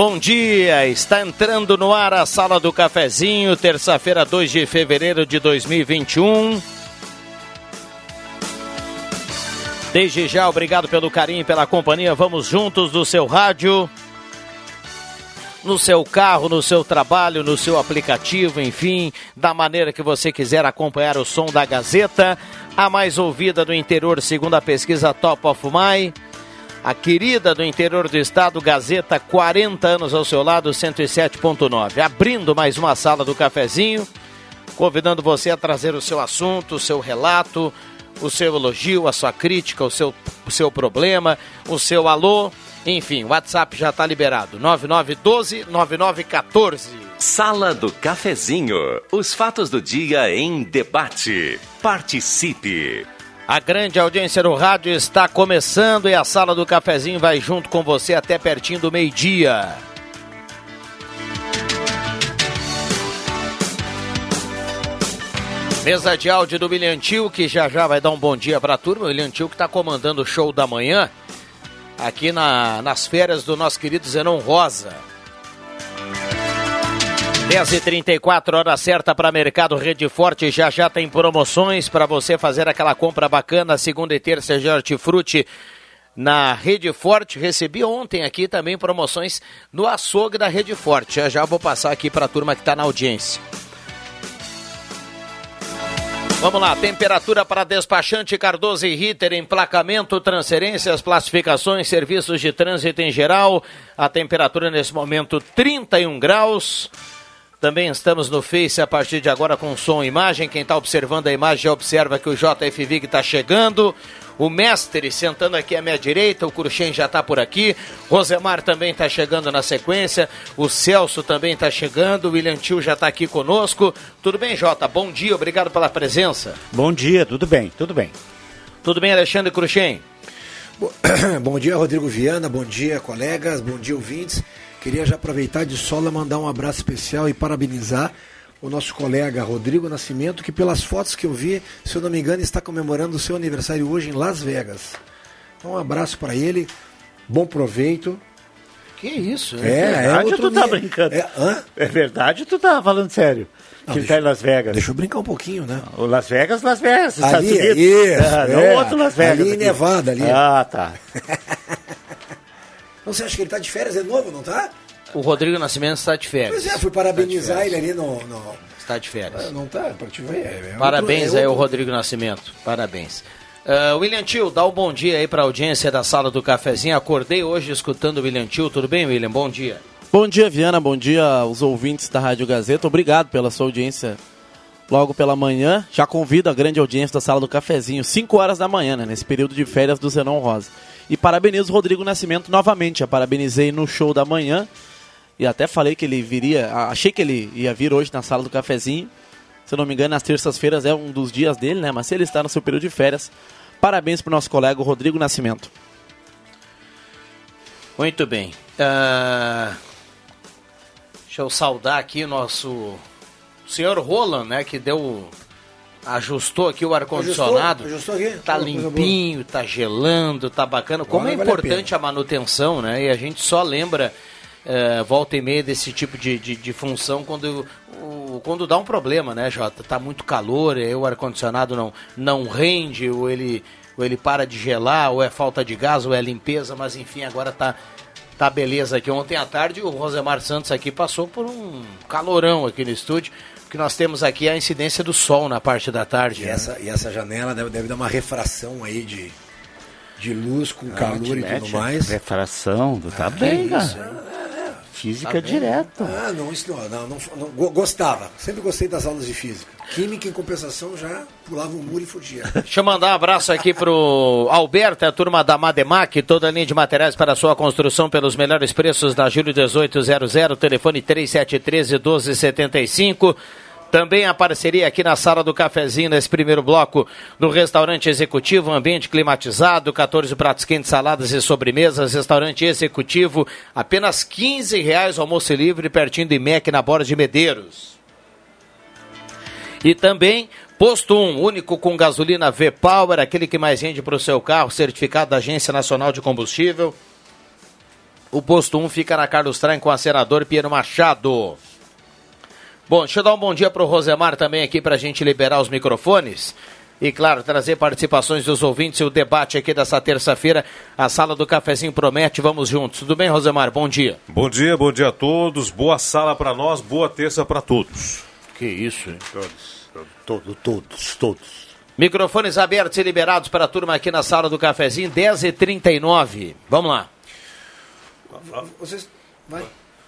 Bom dia. Está entrando no ar a Sala do Cafezinho, terça-feira, 2 de fevereiro de 2021. Desde já, obrigado pelo carinho e pela companhia. Vamos juntos do seu rádio, no seu carro, no seu trabalho, no seu aplicativo, enfim, da maneira que você quiser acompanhar o som da Gazeta, a mais ouvida do interior, segundo a pesquisa Top of My a querida do interior do estado, Gazeta, 40 anos ao seu lado, 107.9. Abrindo mais uma sala do cafezinho, convidando você a trazer o seu assunto, o seu relato, o seu elogio, a sua crítica, o seu, o seu problema, o seu alô. Enfim, o WhatsApp já está liberado. 9912-9914. Sala do Cafezinho. Os fatos do dia em debate. Participe. A grande audiência no rádio está começando e a sala do cafezinho vai junto com você até pertinho do meio-dia. Mesa de áudio do William Tio, que já já vai dar um bom dia para a turma. O William Tio que está comandando o show da manhã aqui na, nas férias do nosso querido Zenon Rosa. 10h34, hora certa para Mercado Rede Forte. Já já tem promoções para você fazer aquela compra bacana. Segunda e terça de hortifruti na Rede Forte. Recebi ontem aqui também promoções no açougue da Rede Forte. Já já vou passar aqui para a turma que está na audiência. Vamos lá, temperatura para despachante Cardoso e Ritter, emplacamento, transferências, classificações, serviços de trânsito em geral. A temperatura nesse momento 31 graus. Também estamos no Face a partir de agora com som e imagem. Quem está observando a imagem já observa que o JF Vig está chegando. O mestre sentando aqui à minha direita, o Cruxem já está por aqui. Rosemar também está chegando na sequência. O Celso também está chegando. O William Tio já está aqui conosco. Tudo bem, Jota? Bom dia, obrigado pela presença. Bom dia, tudo bem, tudo bem. Tudo bem, Alexandre Cruxem? Bom dia, Rodrigo Viana. Bom dia, colegas. Bom dia, ouvintes. Queria já aproveitar de sola mandar um abraço especial e parabenizar o nosso colega Rodrigo Nascimento, que pelas fotos que eu vi, se eu não me engano, está comemorando o seu aniversário hoje em Las Vegas. Então, um abraço para ele, bom proveito. Que isso? É, é verdade é tu tá brincando? É, é, verdade tu tá falando sério? Não, que deixa, tá em Las Vegas. Deixa eu brincar um pouquinho, né? O Las Vegas, Las Vegas. Ali, isso, ah, é, não outro Las Vegas. Ali em Nevada, ali. Ah, tá. Então você acha que ele está de férias de novo, não tá? O Rodrigo Nascimento está de férias. Pois é, fui parabenizar tá ele ali no, no... Está de férias. Ah, não tá, para te ver. É, é Parabéns outro, é aí ao Rodrigo Nascimento. Parabéns. Uh, William Tio, dá um bom dia aí para a audiência da sala do cafezinho. Acordei hoje escutando o William Tio. Tudo bem, William? Bom dia. Bom dia, Viana. Bom dia aos ouvintes da Rádio Gazeta. Obrigado pela sua audiência logo pela manhã. Já convido a grande audiência da sala do cafezinho, 5 horas da manhã, né, nesse período de férias do Zenon Rosa. E parabenizo o Rodrigo Nascimento novamente. A parabenizei no show da manhã. E até falei que ele viria. Achei que ele ia vir hoje na sala do cafezinho. Se eu não me engano, nas terças-feiras é um dos dias dele, né? Mas se ele está no seu período de férias, parabéns para o nosso colega Rodrigo Nascimento. Muito bem. Uh... Deixa eu saudar aqui nosso senhor Roland, né? Que deu ajustou aqui o ar-condicionado. Ajustou, ajustou aqui? Tá limpinho, tá gelando, tá bacana. Como Agora é importante vale a, a, manutenção, né? E a gente só lembra é, volta e meia desse tipo de, de, de função quando, o, quando dá um problema, né, Jota? Tá muito calor, aí o ar-condicionado não, não rende, ou ele, ou ele para de gelar, ou é falta de gás, ou é limpeza, mas enfim, agora tá Tá beleza aqui. Ontem à tarde o Rosemar Santos aqui passou por um calorão aqui no estúdio, que nós temos aqui a incidência do sol na parte da tarde. E, né? essa, e essa janela deve, deve dar uma refração aí de, de luz com calor e tudo mais. Refração, tá ah, bem, cara. Física tá direto. Ah, não, isso não, não, não, não, Gostava. Sempre gostei das aulas de física. Química, em compensação, já pulava o muro e fugia. Deixa eu mandar um abraço aqui pro Alberto, a turma da Mademac, toda a linha de materiais para sua construção pelos melhores preços da Júlio 1800, telefone 3713 1275. Também a parceria aqui na sala do cafezinho, nesse primeiro bloco do restaurante executivo, ambiente climatizado, 14 pratos quentes, saladas e sobremesas, restaurante executivo, apenas 15 reais almoço livre, pertinho do IMEC, na Borda de Medeiros. E também Posto 1, único com gasolina V-Power, aquele que mais rende para o seu carro, certificado da Agência Nacional de Combustível. O posto 1 fica na Carlos Traem com a senador Piero Machado. Bom, deixa eu dar um bom dia para o Rosemar também aqui para a gente liberar os microfones. E claro, trazer participações dos ouvintes e o debate aqui dessa terça-feira. A sala do cafezinho promete, vamos juntos. Tudo bem, Rosemar? Bom dia. Bom dia, bom dia a todos. Boa sala para nós, boa terça para todos. Que isso, hein? Todos, todos, todos, todos. Microfones abertos e liberados para a turma aqui na sala do cafezinho, 10h39. Vamos lá. Vocês. Vai.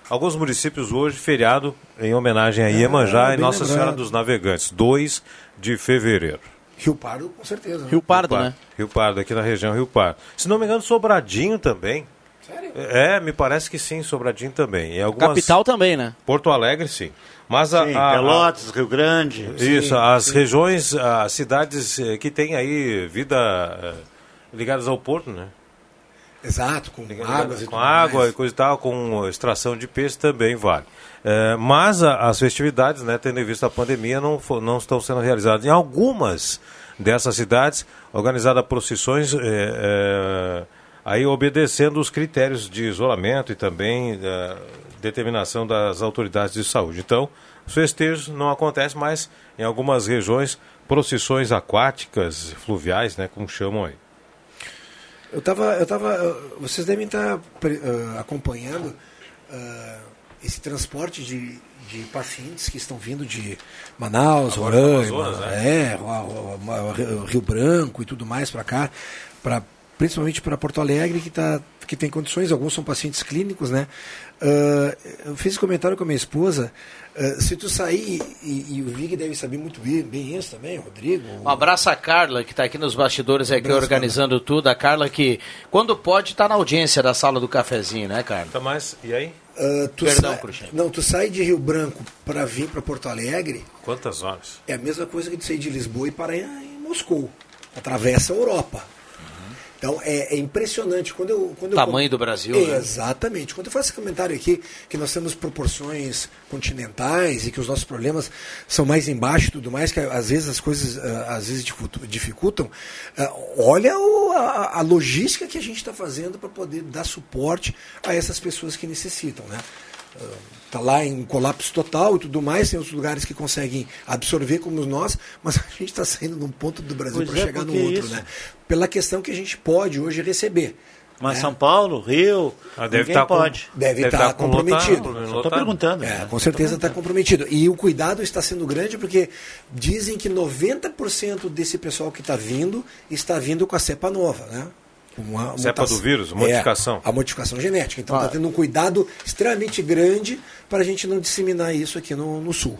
Alguns municípios hoje, feriado em homenagem a é, Iemanjá é, e Nossa lembrado. Senhora dos Navegantes, 2 de fevereiro. Rio Pardo, com certeza. Né? Rio Pardo, Rio né? Rio Pardo, aqui na região Rio Pardo. Se não me engano, Sobradinho também. Sério? É, me parece que sim, Sobradinho também. Em algumas... Capital também, né? Porto Alegre, sim. Mas a, sim, a, Pelotas, Rio Grande. Isso, sim, as sim. regiões, as cidades eh, que têm aí vida eh, ligadas ao porto, né? Exato, com águas e Com água mais. e coisa e tal, com extração de peixe também vale. É, mas a, as festividades, né, tendo em vista a pandemia, não, não estão sendo realizadas. Em algumas dessas cidades, organizadas procissões, é, é, aí obedecendo os critérios de isolamento e também é, determinação das autoridades de saúde. Então, os festejos não acontecem mais em algumas regiões, procissões aquáticas, fluviais, né, como chamam aí. Eu estava, eu tava, vocês devem estar uh, acompanhando uh, esse transporte de, de pacientes que estão vindo de Manaus, Roraima, né? é, Rio Branco e tudo mais para cá, para principalmente para Porto Alegre, que, tá, que tem condições, alguns são pacientes clínicos, né? Uh, eu fiz esse comentário com a minha esposa, Uh, se tu sair, e, e, o Vig deve saber muito bem, bem isso também, Rodrigo. Um abraço a Carla, que está aqui nos bastidores, aqui um organizando Carla. tudo. A Carla que, quando pode, está na audiência da sala do cafezinho, né, Carla? Tá mais, e aí? Uh, Perdão, sa... Não, tu sai de Rio Branco para vir para Porto Alegre. Quantas horas? É a mesma coisa que tu sair de Lisboa e parar em Moscou. Atravessa a Europa. Então é, é impressionante quando eu. Quando Tamanho eu, do Brasil. É, né? Exatamente. Quando eu faço esse comentário aqui, que nós temos proporções continentais e que os nossos problemas são mais embaixo e tudo mais, que às vezes as coisas uh, às vezes dificultam, uh, olha o, a, a, logística que a gente está fazendo para poder dar suporte a essas pessoas que necessitam. Né? Está lá em colapso total e tudo mais, tem outros lugares que conseguem absorver como nós, mas a gente está saindo de um ponto do Brasil para é, chegar no outro, isso? né? Pela questão que a gente pode hoje receber. Mas né? São Paulo, Rio, ah, deve estar tá pode. Com, deve, deve estar tá comprometido. Estou perguntando. É, com certeza está comprometido. E o cuidado está sendo grande porque dizem que 90% desse pessoal que está vindo está vindo com a cepa nova, né? Uma Cepa do vírus, modificação. É, a modificação genética. Então está ah. tendo um cuidado extremamente grande para a gente não disseminar isso aqui no, no sul.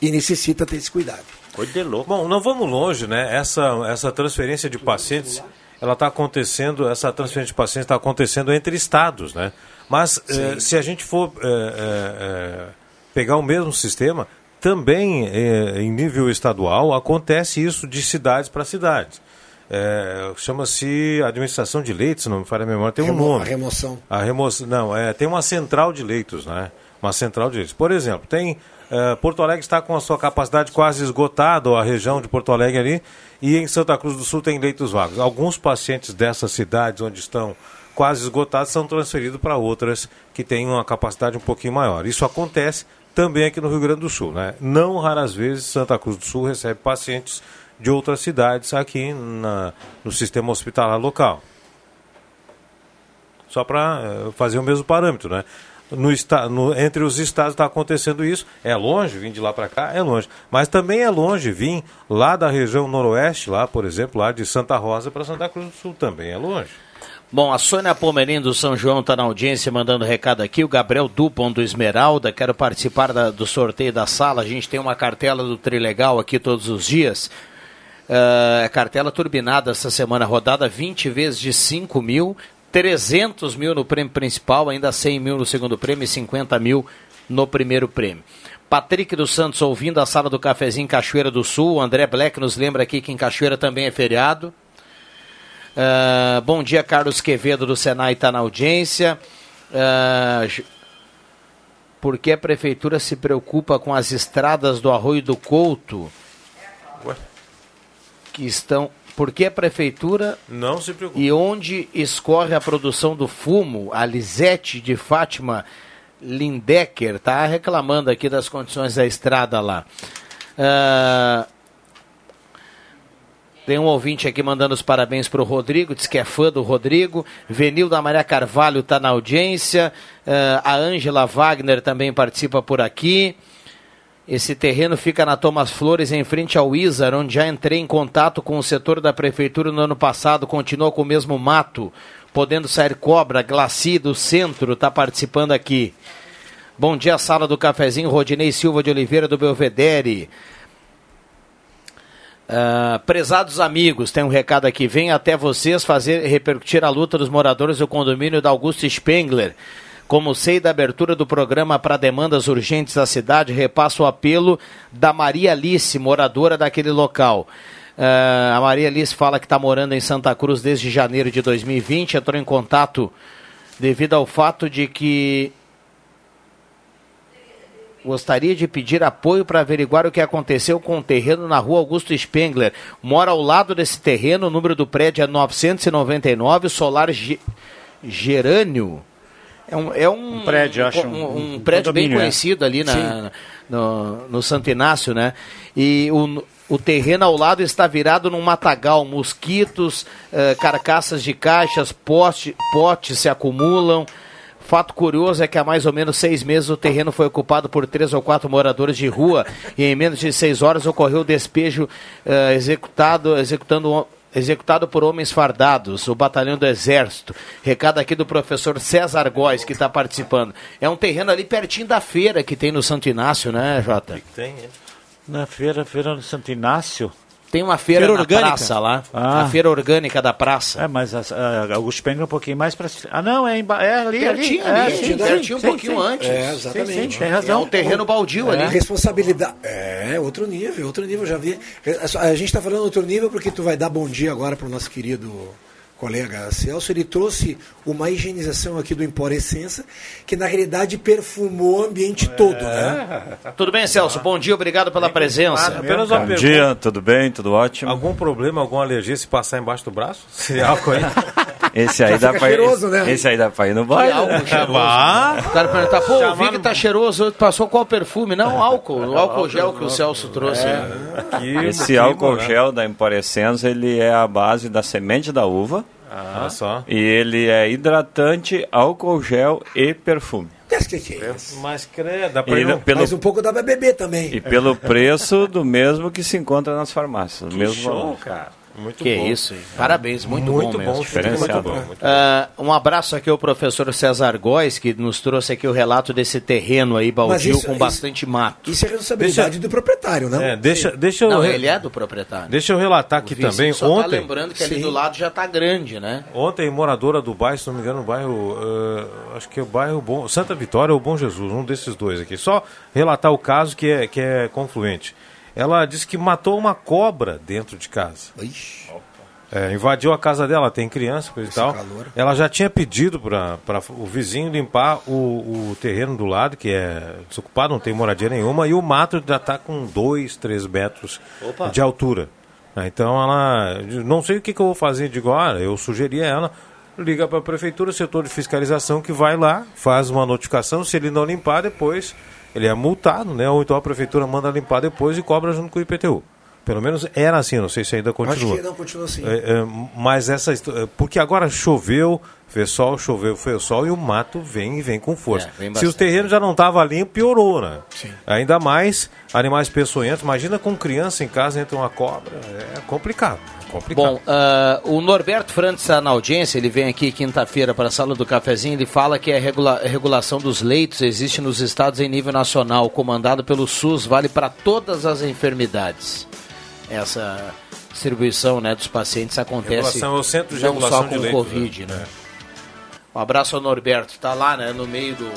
E necessita ter esse cuidado. Coisa de louco. Bom, não vamos longe, né? Essa, essa transferência de pacientes, ela está acontecendo, essa transferência de pacientes está acontecendo entre estados, né? Mas eh, se a gente for eh, eh, pegar o mesmo sistema, também em nível estadual acontece isso de cidades para cidades. É, Chama-se administração de leitos, não me falha a memória, tem um Remo nome. A remoção. A remoção. Não, é, tem uma central de leitos, né? Uma central de leitos. Por exemplo, tem. É, Porto Alegre está com a sua capacidade quase esgotada, a região de Porto Alegre ali, e em Santa Cruz do Sul tem leitos vagos. Alguns pacientes dessas cidades onde estão quase esgotados são transferidos para outras que têm uma capacidade um pouquinho maior. Isso acontece também aqui no Rio Grande do Sul. Né? Não raras vezes Santa Cruz do Sul recebe pacientes de outras cidades aqui na, no sistema hospitalar local. só para uh, fazer o mesmo parâmetro, né? No, no, entre os estados está acontecendo isso. É longe vir de lá para cá? É longe. Mas também é longe vir lá da região noroeste, lá, por exemplo, lá de Santa Rosa para Santa Cruz do Sul. Também é longe. Bom, a Sônia Pomerim do São João está na audiência mandando recado aqui. O Gabriel Dupont do Esmeralda, quero participar da, do sorteio da sala. A gente tem uma cartela do Trilegal aqui todos os dias. Uh, cartela turbinada essa semana, rodada 20 vezes de 5 mil, 300 mil no prêmio principal, ainda 100 mil no segundo prêmio e 50 mil no primeiro prêmio. Patrick dos Santos ouvindo a sala do cafezinho em Cachoeira do Sul. O André Black nos lembra aqui que em Cachoeira também é feriado. Uh, bom dia, Carlos Quevedo do Senai está na audiência. Uh, por que a prefeitura se preocupa com as estradas do Arroio do Couto? Que estão. Por que a prefeitura. Não se preocupa. E onde escorre a produção do fumo? A Lisete de Fátima Lindecker está reclamando aqui das condições da estrada lá. Uh, tem um ouvinte aqui mandando os parabéns para o Rodrigo, diz que é fã do Rodrigo. Venil da Maria Carvalho está na audiência. Uh, a Ângela Wagner também participa por aqui. Esse terreno fica na Thomas Flores, em frente ao Izar, onde já entrei em contato com o setor da prefeitura no ano passado. Continua com o mesmo mato, podendo sair cobra, glaci do centro, está participando aqui. Bom dia, sala do cafezinho, Rodinei Silva de Oliveira do Belvedere. Uh, prezados amigos, tem um recado aqui. Vem até vocês fazer repercutir a luta dos moradores do condomínio da Augusto Spengler. Como sei da abertura do programa para demandas urgentes da cidade, repasso o apelo da Maria Alice, moradora daquele local. Uh, a Maria Alice fala que está morando em Santa Cruz desde janeiro de 2020. Entrou em contato devido ao fato de que Gostaria de pedir apoio para averiguar o que aconteceu com o terreno na rua Augusto Spengler. Mora ao lado desse terreno, o número do prédio é 999, Solar Ge Gerânio. É um, é um, um prédio, acho. Um, um, prédio bem é. conhecido ali na, no, no Santo Inácio, né? E o, o terreno ao lado está virado num matagal, mosquitos, eh, carcaças de caixas, poste, potes se acumulam. Fato curioso é que há mais ou menos seis meses o terreno foi ocupado por três ou quatro moradores de rua e em menos de seis horas ocorreu o despejo uh, executado, executando executado por homens fardados, o batalhão do Exército. Recado aqui do professor César Góes, que está participando. É um terreno ali pertinho da feira que tem no Santo Inácio, né, Jota? Tem, é. Na feira, feira no Santo Inácio? Tem uma feira, feira na orgânica. praça lá. Ah. A feira orgânica da praça. É, mas a, a Augusto Penga é um pouquinho mais para. Ah, não, é, em, é ali, pertinho, ali. É, sim, pertinho um sim, pouquinho sim. antes. É, exatamente. Sim, tem razão. É um terreno baldio é. ali. Responsabilidade. É, outro nível, outro nível. Já vi. A gente está falando outro nível porque tu vai dar bom dia agora para o nosso querido colega Celso, ele trouxe uma higienização aqui do Empório Essência, que na realidade perfumou o ambiente é. todo, né? Tudo bem, Celso? Bom dia, obrigado pela presença. Apenas uma Bom pergunta. dia, tudo bem, tudo ótimo. Algum problema, alguma alergia se passar embaixo do braço? Se álcool aí? Esse aí, dá pra, cheiroso, né? esse aí dá pra ir no baile. Álcool cheiroso. Ah, o cara pergunta, pô, eu vi que tá cheiroso, passou qual perfume? Não, álcool, o álcool gel que o Celso trouxe. É. Esse álcool gel da Emporescência, ele é a base da semente da uva. Ah, só. E ele é hidratante, álcool gel e perfume. Que que é isso? Mas credo, dá pra ir pelo... Mas um pouco dá pra beber também. E pelo preço do mesmo que se encontra nas farmácias. Que mesmo show, valor. cara. Muito que bom. isso, hein? parabéns, muito, muito bom, bom mesmo. Diferenciado. Muito bom. Uh, um abraço aqui ao professor César Góes, que nos trouxe aqui o relato desse terreno aí, baldio, isso, com bastante isso, mato. Isso é responsabilidade deixa, do proprietário, não? É, deixa, deixa eu... Não, ele é do proprietário. Deixa eu relatar aqui também, só tá ontem... Tá lembrando que ali Sim. do lado já está grande, né? Ontem, moradora do bairro, se não me engano, o bairro, uh, acho que é o bairro Bom, Santa Vitória ou Bom Jesus, um desses dois aqui. Só relatar o caso que é, que é confluente. Ela disse que matou uma cobra dentro de casa. Ixi. É, invadiu a casa dela, tem criança coisa e tal. Calor. Ela já tinha pedido para o vizinho limpar o, o terreno do lado, que é desocupado, não tem moradia nenhuma, e o mato já está com 2, 3 metros Opa. de altura. É, então ela. Não sei o que, que eu vou fazer. Digo, olha, eu sugeri a ela, liga para a prefeitura, setor de fiscalização, que vai lá, faz uma notificação, se ele não limpar, depois ele é multado, né? Ou então a prefeitura manda limpar depois e cobra junto com o IPTU. Pelo menos era assim, não sei se ainda continua. Acho que não continua assim. É, é, mas essa. Porque agora choveu, Fez sol, choveu, foi o sol e o mato vem e vem com força. É, Se o terreno já não estava limpo, piorou, né? Sim. Ainda mais animais peçonhentos. Imagina com criança em casa entre uma cobra. É complicado. complicado. Bom, uh, o Norberto Frantes está na audiência, ele vem aqui quinta-feira para a sala do cafezinho, ele fala que a regula regulação dos leitos existe nos estados em nível nacional, comandado pelo SUS, vale para todas as enfermidades. Essa distribuição né, dos pacientes acontece é o centro de não só com o Covid, né? né? Um abraço ao Norberto, tá lá, né, no meio do.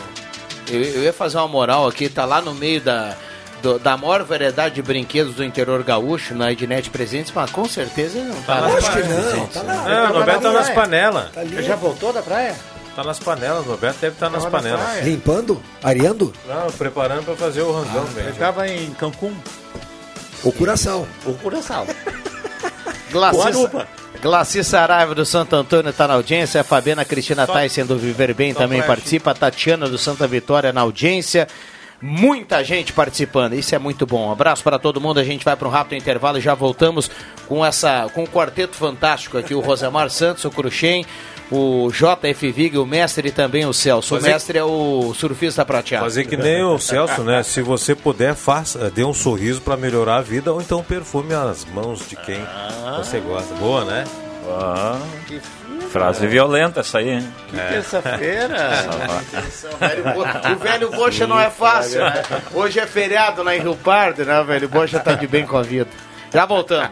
Eu, eu ia fazer uma moral aqui, tá lá no meio da, do, da maior variedade de brinquedos do interior gaúcho, na Ednet Presentes, mas com certeza não tá, tá lá. Acho que não, tá lá. É, o Norberto tá nas panelas. Tá já voltou da praia? Tá nas panelas, o Roberto deve estar tá nas panelas. Limpando? Areando? Não, preparando para fazer o rangão ah, mesmo. Ele tava em Cancún. O Curaçao. O Curaçao. Glacissa, Glaci Saraiva do Santo Antônio está na audiência. A Fabiana Cristina Só... Tyson do Viver Bem também participa. A Tatiana do Santa Vitória na audiência. Muita gente participando, isso é muito bom. Um abraço para todo mundo. A gente vai para um rápido intervalo e já voltamos com essa com o um quarteto fantástico aqui: o Rosemar Santos, o Cruxem, o JF Vig, o mestre e também o Celso. Fazer... O mestre é o surfista prateado. Fazer que nem o Celso, né? Se você puder, faça, dê um sorriso para melhorar a vida ou então perfume as mãos de quem ah. você gosta. Boa, né? Ah, que Frase violenta essa aí, hein? Que é. terça-feira! o velho Bocha não é fácil, né? Hoje é feriado lá em Rio Pardo, né? O velho Bocha tá de bem com a vida. Já voltamos.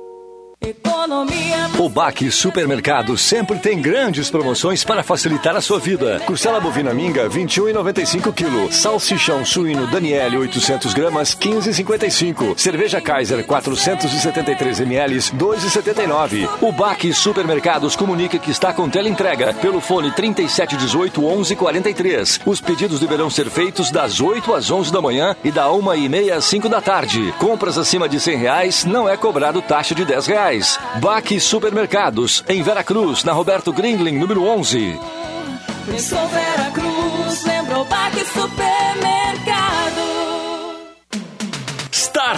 O Baque Supermercado sempre tem grandes promoções para facilitar a sua vida. Costela bovina minga 21,95 kg. Salsichão suíno Daniele 800 gramas 15,55. Cerveja Kaiser 473 ml 2,79. O Baque Supermercados comunica que está com tela entrega pelo fone 3718 1143. Os pedidos deverão ser feitos das 8 às 11 da manhã e da 1 e meia às 5 da tarde. Compras acima de 100 reais não é cobrado taxa de 10 reais reais. Baque Supermercados, em Veracruz, na Roberto Grindlin, número 11. Pensou Veracruz, lembrou Baque Supermercado.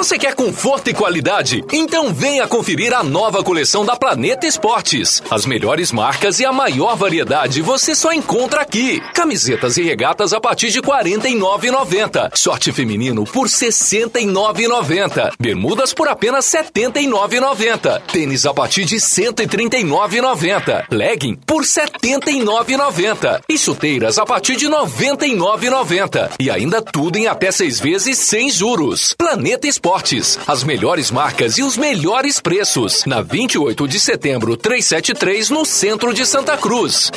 Você quer conforto e qualidade? Então venha conferir a nova coleção da Planeta Esportes. As melhores marcas e a maior variedade você só encontra aqui. Camisetas e regatas a partir de R$ 49,90. Short feminino por R$ 69,90. Bermudas por apenas R$ 79,90. Tênis a partir de R$ 139,90. Legging por R$ 79,90. E chuteiras a partir de R$ 99,90. E ainda tudo em até seis vezes sem juros. Planeta Esportes Esportes. As melhores marcas e os melhores preços. Na 28 de setembro, 373, no centro de Santa Cruz.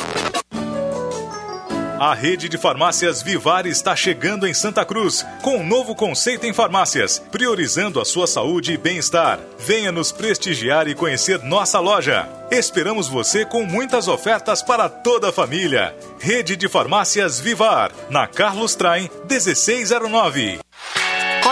A rede de farmácias Vivar está chegando em Santa Cruz com um novo conceito em farmácias, priorizando a sua saúde e bem-estar. Venha nos prestigiar e conhecer nossa loja. Esperamos você com muitas ofertas para toda a família. Rede de Farmácias Vivar, na Carlos Traem 1609.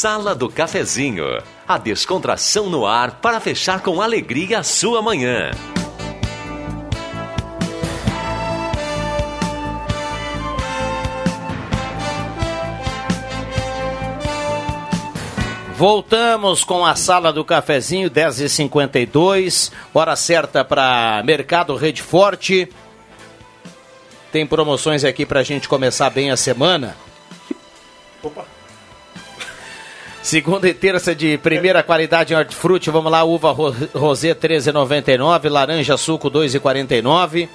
Sala do Cafezinho, a descontração no ar para fechar com alegria a sua manhã. Voltamos com a sala do cafezinho, 10h52, hora certa para Mercado Rede Forte. Tem promoções aqui para a gente começar bem a semana. Opa! Segunda e terça de primeira qualidade em hortifruti. Vamos lá, uva rosé 13,99, laranja suco 2,49.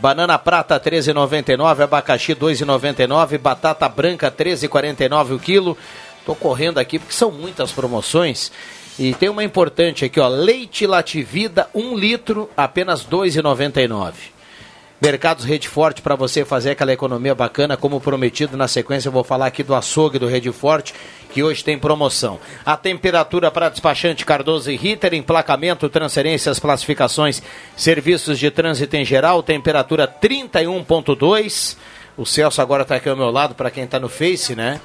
Banana prata 13,99, abacaxi 2,99, batata branca 13,49 o quilo. Tô correndo aqui porque são muitas promoções. E tem uma importante aqui, ó, leite Lativida 1 litro, apenas 2,99. Mercados Rede Forte para você fazer aquela economia bacana, como prometido. Na sequência, eu vou falar aqui do açougue do Rede Forte, que hoje tem promoção. A temperatura para despachante Cardoso e Ritter, emplacamento, transferências, classificações, serviços de trânsito em geral, temperatura 31,2. O Celso agora está aqui ao meu lado, para quem está no Face, né?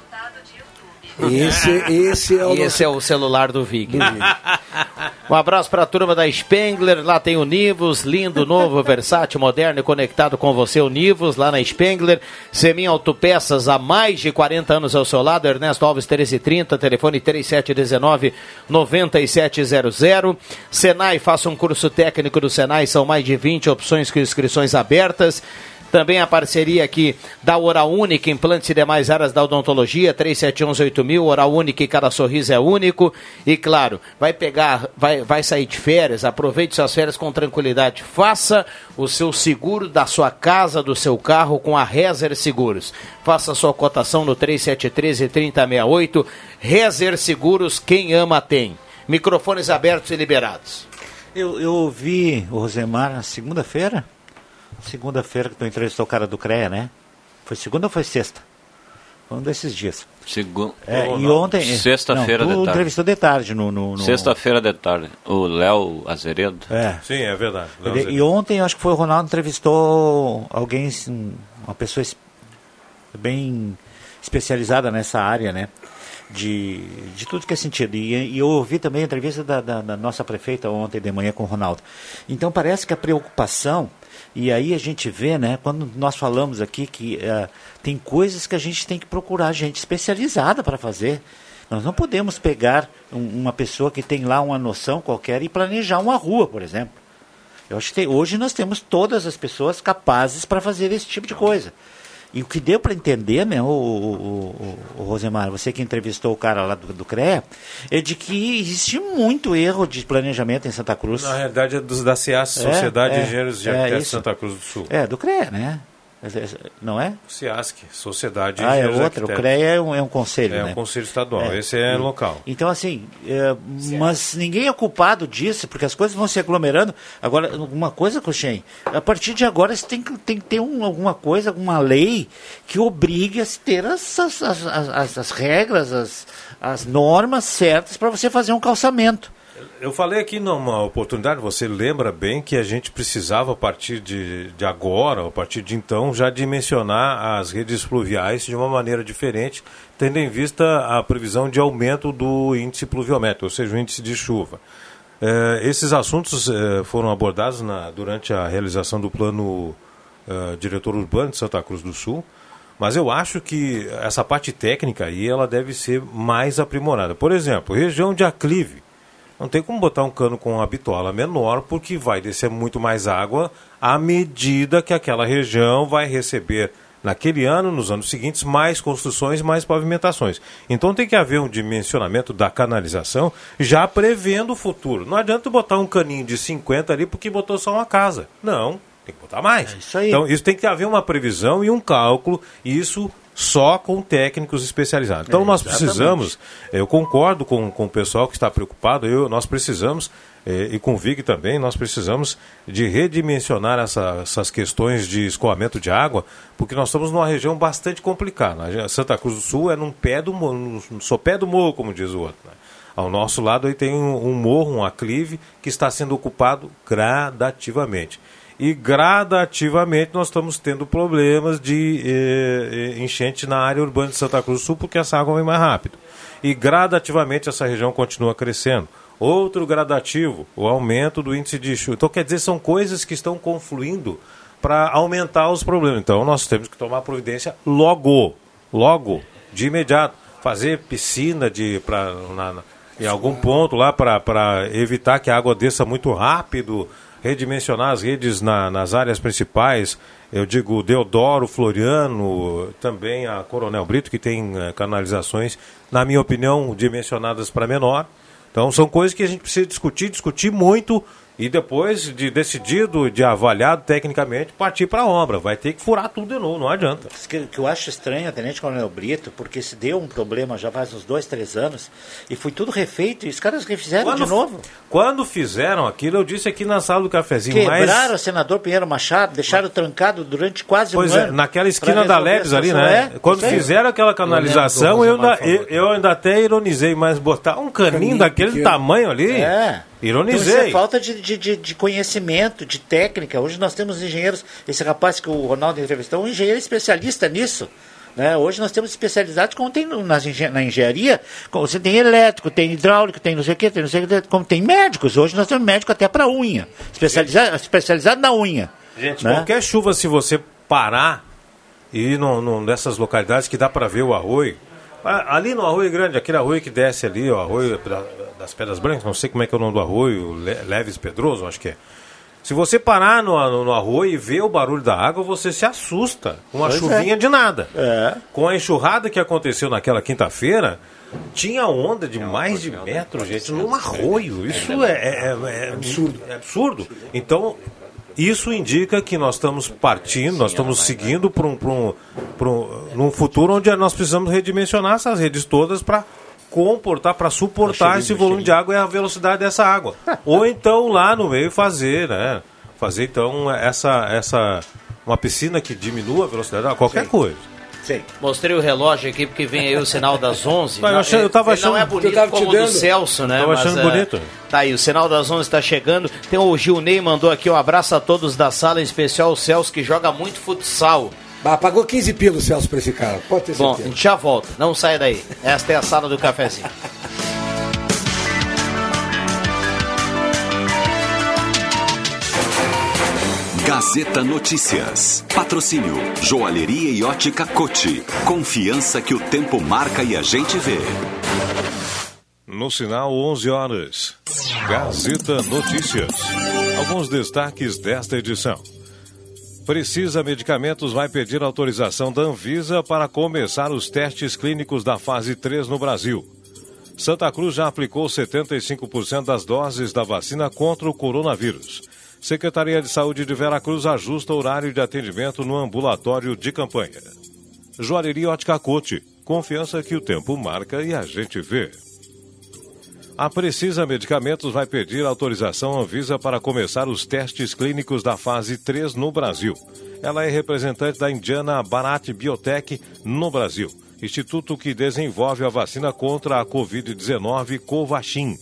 Esse, esse, é, o esse é o celular do Vig. um abraço para a turma da Spengler. Lá tem o Nivus, lindo, novo, versátil, moderno e conectado com você, o Nivus, lá na Spengler. Semin Autopeças, há mais de 40 anos ao seu lado. Ernesto Alves 1330, telefone 3719-9700. Senai, faça um curso técnico do Senai. São mais de 20 opções com inscrições abertas. Também a parceria aqui da Oral Única, implantes e demais áreas da odontologia, 37118000, Oral Única e cada sorriso é único. E claro, vai pegar, vai, vai sair de férias, aproveite suas férias com tranquilidade. Faça o seu seguro da sua casa, do seu carro com a Rezer Seguros. Faça sua cotação no 3713 3068. Rezer Seguros, quem ama tem. Microfones abertos e liberados. Eu, eu ouvi o Rosemar na segunda-feira segunda-feira que tu entrevistou o cara do CREA, né? Foi segunda ou foi sexta? Foi um desses dias. Segundo. É, e ontem. Sexta-feira de tarde. entrevistou de tarde no. no, no... Sexta-feira de tarde. O Léo Azeredo. É. Sim, é verdade. E, e, ontem, acho que foi o Ronaldo entrevistou alguém, uma pessoa bem especializada nessa área, né? De, de tudo que é sentido. E, e eu ouvi também a entrevista da, da, da nossa prefeita ontem de manhã com o Ronaldo. Então parece que a preocupação e aí a gente vê, né, quando nós falamos aqui que uh, tem coisas que a gente tem que procurar gente especializada para fazer. Nós não podemos pegar um, uma pessoa que tem lá uma noção qualquer e planejar uma rua, por exemplo. Eu acho que tem, hoje nós temos todas as pessoas capazes para fazer esse tipo de coisa. E o que deu para entender, né, o, o, o, o, Rosemar, você que entrevistou o cara lá do, do CREA, é de que existe muito erro de planejamento em Santa Cruz. Na realidade é dos, da CIAS, é, Sociedade é, de Engenheiros de é, Arquitetos de Santa Cruz do Sul. É, do CREA, né? Não é? CIASC, Sociedade de Ah, é outro. O CREA é um, é um conselho, É né? um conselho estadual. É. Esse é local. Então, assim, é, mas ninguém é culpado disso, porque as coisas vão se aglomerando. Agora, uma coisa, Coxem, a partir de agora você tem que, tem que ter um, alguma coisa, alguma lei que obrigue a ter as, as, as, as, as regras, as, as normas certas para você fazer um calçamento. Eu falei aqui numa oportunidade, você lembra bem que a gente precisava, a partir de, de agora, a partir de então, já dimensionar as redes fluviais de uma maneira diferente, tendo em vista a previsão de aumento do índice pluviométrico, ou seja, o índice de chuva. É, esses assuntos é, foram abordados na, durante a realização do plano é, diretor urbano de Santa Cruz do Sul, mas eu acho que essa parte técnica aí ela deve ser mais aprimorada. Por exemplo, região de aclive não tem como botar um cano com uma bitola menor, porque vai descer muito mais água à medida que aquela região vai receber, naquele ano, nos anos seguintes, mais construções, mais pavimentações. Então tem que haver um dimensionamento da canalização já prevendo o futuro. Não adianta botar um caninho de 50 ali porque botou só uma casa. Não, tem que botar mais. É isso. Então isso tem que haver uma previsão e um cálculo, e isso só com técnicos especializados. Então é, nós precisamos, eu concordo com, com o pessoal que está preocupado, eu, nós precisamos, eh, e com o VIG também, nós precisamos de redimensionar essa, essas questões de escoamento de água, porque nós estamos numa região bastante complicada. Santa Cruz do Sul é num pé do morro, sopé do morro, como diz o outro. Né? Ao nosso lado aí tem um, um morro, um aclive, que está sendo ocupado gradativamente e gradativamente nós estamos tendo problemas de eh, eh, enchente na área urbana de Santa Cruz do Sul porque essa água vem mais rápido. E gradativamente essa região continua crescendo. Outro gradativo, o aumento do índice de chuva. Então, quer dizer, são coisas que estão confluindo para aumentar os problemas. Então, nós temos que tomar providência logo, logo, de imediato fazer piscina de, pra, na, na, em algum ponto lá para evitar que a água desça muito rápido, redimensionar as redes na, nas áreas principais. Eu digo Deodoro, Floriano, também a Coronel Brito, que tem eh, canalizações, na minha opinião, dimensionadas para menor. Então são coisas que a gente precisa discutir, discutir muito e depois de decidido, de avaliado tecnicamente, partir para a obra. Vai ter que furar tudo de novo, não adianta. O que, que, eu acho estranho, Tenente Coronel Brito, porque se deu um problema já faz uns dois, três anos, e foi tudo refeito, e os caras refizeram quando, de novo. Quando fizeram aquilo, eu disse aqui na sala do cafezinho. Quebraram mas... o senador Pinheiro Machado, deixaram trancado durante quase pois um é, ano. naquela esquina da Leves ali, né? É, quando fizeram aquela canalização, eu, ainda, eu, eu, ainda até ironizei, mas botar um caninho, caninho daquele pequeno. tamanho ali. É. Ironizei. Então, isso é falta de, de, de, conhecimento, de técnica. Hoje nós temos engenheiros, esse rapaz que o Ronaldo entrevistou, um engenheiro especialista nisso. Né? Hoje nós temos especialidades como tem nas na engenharia, como você tem elétrico, tem hidráulico, tem não sei o que, tem não sei o que, como tem médicos. Hoje nós temos médico até para unha, especializado, especializado na unha. Gente, né? qualquer chuva, se você parar e ir nessas localidades que dá para ver o arroio, ali no arroio grande, aquele arroio que desce ali, o arroio das Pedras Brancas, não sei como é que é o nome do arroio, Leves Pedroso, acho que é. Se você parar no, no, no, arroio e ver o barulho da água, você se assusta. Uma pois chuvinha é. de nada. É. Com a enxurrada que aconteceu naquela quinta-feira, tinha onda de mais de metro, gente, num arroio. Isso é, é, é, é absurdo. É absurdo. Então, isso indica que nós estamos partindo, nós estamos seguindo para um, um, um, futuro onde nós precisamos redimensionar essas redes todas para comportar, para suportar esse volume de água e a velocidade dessa água. Ou então lá no meio fazer, né? Fazer então essa, essa uma piscina que diminua a velocidade, qualquer Sim. coisa. Sim. Mostrei o relógio aqui porque vem aí o sinal das 11. Mas eu, achei, eu tava achando não é bonito tava como o do Celso, né? Tava achando Mas, bonito. É, tá aí, o sinal das 11 está chegando. Tem o Gilney mandou aqui um abraço a todos da sala, em especial o Celso que joga muito futsal. Bah, pagou 15 pilos, Celso, pra esse cara. Pode ter certeza. Bom, a gente já volta. Não sai daí. Esta é a sala do cafezinho. Gazeta Notícias. Patrocínio Joalheria e Ótica Cote. Confiança que o tempo marca e a gente vê. No sinal 11 horas. Gazeta Notícias. Alguns destaques desta edição. Precisa Medicamentos vai pedir autorização da Anvisa para começar os testes clínicos da fase 3 no Brasil. Santa Cruz já aplicou 75% das doses da vacina contra o coronavírus. Secretaria de Saúde de Veracruz ajusta horário de atendimento no ambulatório de campanha. Joalheria Ótica Cote. Confiança que o tempo marca e a gente vê. A Precisa Medicamentos vai pedir autorização à Anvisa para começar os testes clínicos da fase 3 no Brasil. Ela é representante da indiana Bharat Biotech no Brasil, instituto que desenvolve a vacina contra a Covid-19 Covaxin.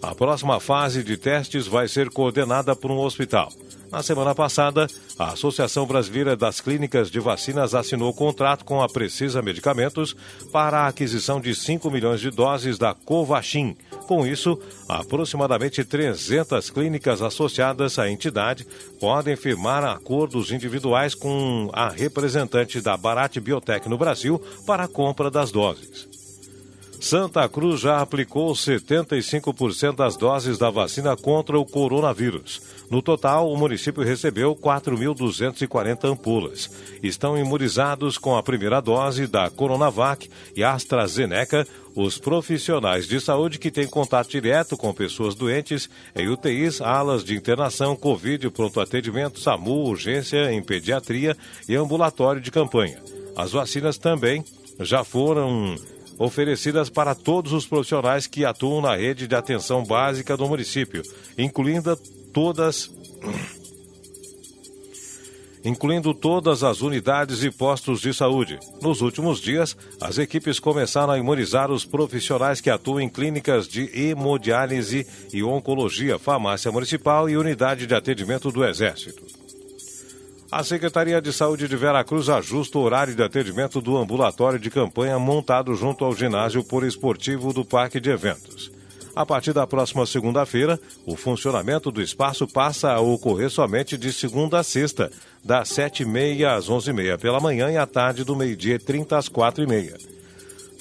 A próxima fase de testes vai ser coordenada por um hospital. Na semana passada, a Associação Brasileira das Clínicas de Vacinas assinou contrato com a Precisa Medicamentos para a aquisição de 5 milhões de doses da Covaxin. Com isso, aproximadamente 300 clínicas associadas à entidade podem firmar acordos individuais com a representante da Barat Biotech no Brasil para a compra das doses. Santa Cruz já aplicou 75% das doses da vacina contra o coronavírus. No total, o município recebeu 4.240 ampulas. Estão imunizados com a primeira dose da Coronavac e AstraZeneca os profissionais de saúde que têm contato direto com pessoas doentes em UTIs, alas de internação, Covid, pronto atendimento, SAMU, urgência em pediatria e ambulatório de campanha. As vacinas também já foram oferecidas para todos os profissionais que atuam na rede de atenção básica do município, incluindo todas incluindo todas as unidades e postos de saúde. Nos últimos dias, as equipes começaram a imunizar os profissionais que atuam em clínicas de hemodiálise e oncologia, farmácia municipal e unidade de atendimento do Exército. A Secretaria de Saúde de Veracruz ajusta o horário de atendimento do ambulatório de campanha montado junto ao ginásio por esportivo do Parque de Eventos. A partir da próxima segunda-feira, o funcionamento do espaço passa a ocorrer somente de segunda a sexta, das 7h30 às 11h30 pela manhã e à tarde do meio-dia 30 às 4h30.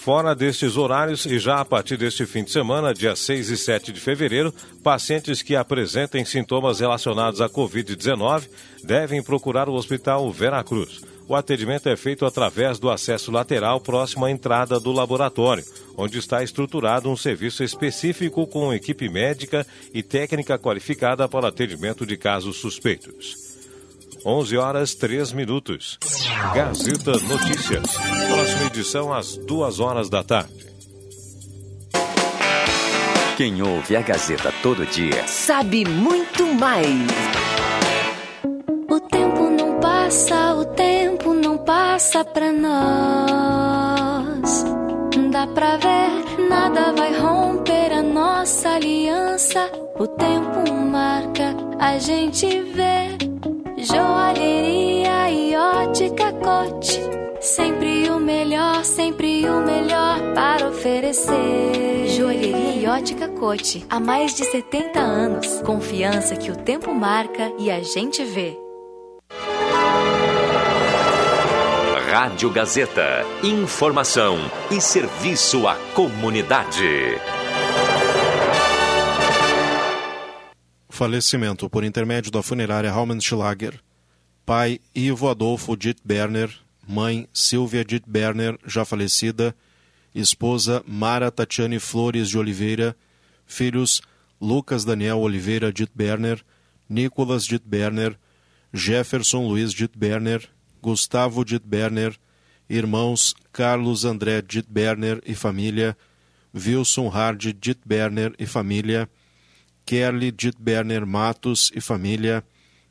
Fora destes horários e já a partir deste fim de semana, dia 6 e 7 de fevereiro, pacientes que apresentem sintomas relacionados à Covid-19 devem procurar o Hospital Veracruz. O atendimento é feito através do acesso lateral próximo à entrada do laboratório, onde está estruturado um serviço específico com equipe médica e técnica qualificada para atendimento de casos suspeitos. 11 horas 3 minutos. Gazeta Notícias. Próxima edição às 2 horas da tarde. Quem ouve a Gazeta todo dia Sabe muito mais. O tempo não passa, o tempo não passa pra nós. Dá pra ver, nada vai romper a nossa aliança. O tempo marca, a gente vê. Joalheria e ótica cote. Sempre o melhor, sempre o melhor para oferecer. Joalheria e ótica Cote. Há mais de 70 anos. Confiança que o tempo marca e a gente vê. Rádio Gazeta. Informação e serviço à comunidade. Falecimento por intermédio da funerária Raumenschlager. Pai Ivo Adolfo Ditt Berner. Mãe Silvia Ditt Berner, já falecida. Esposa Mara Tatiane Flores de Oliveira. Filhos Lucas Daniel Oliveira Ditt Berner. Nicolas Ditt Berner. Jefferson Luiz Ditt Berner. Gustavo Ditt Berner. Irmãos Carlos André Ditt Berner e família. Wilson Hard Ditt Berner e família. Kerly Ditt Berner Matos e família,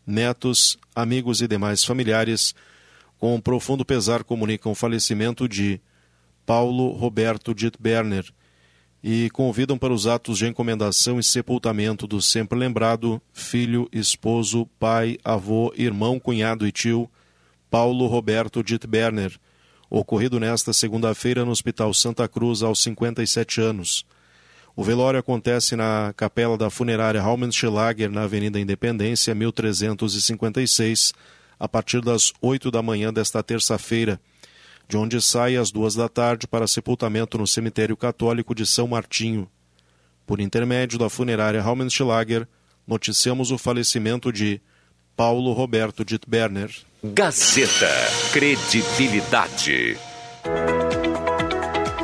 netos, amigos e demais familiares, com profundo pesar comunicam o falecimento de Paulo Roberto Ditt Berner e convidam para os atos de encomendação e sepultamento do sempre lembrado filho, esposo, pai, avô, irmão, cunhado e tio, Paulo Roberto Ditt Berner, ocorrido nesta segunda-feira no Hospital Santa Cruz aos 57 anos. O velório acontece na capela da funerária Raumenschlager, na Avenida Independência, 1356, a partir das 8 da manhã desta terça-feira, de onde sai às duas da tarde para sepultamento no cemitério católico de São Martinho. Por intermédio da funerária Raumenschlager, noticiamos o falecimento de Paulo Roberto Dittberner. Gazeta. Credibilidade.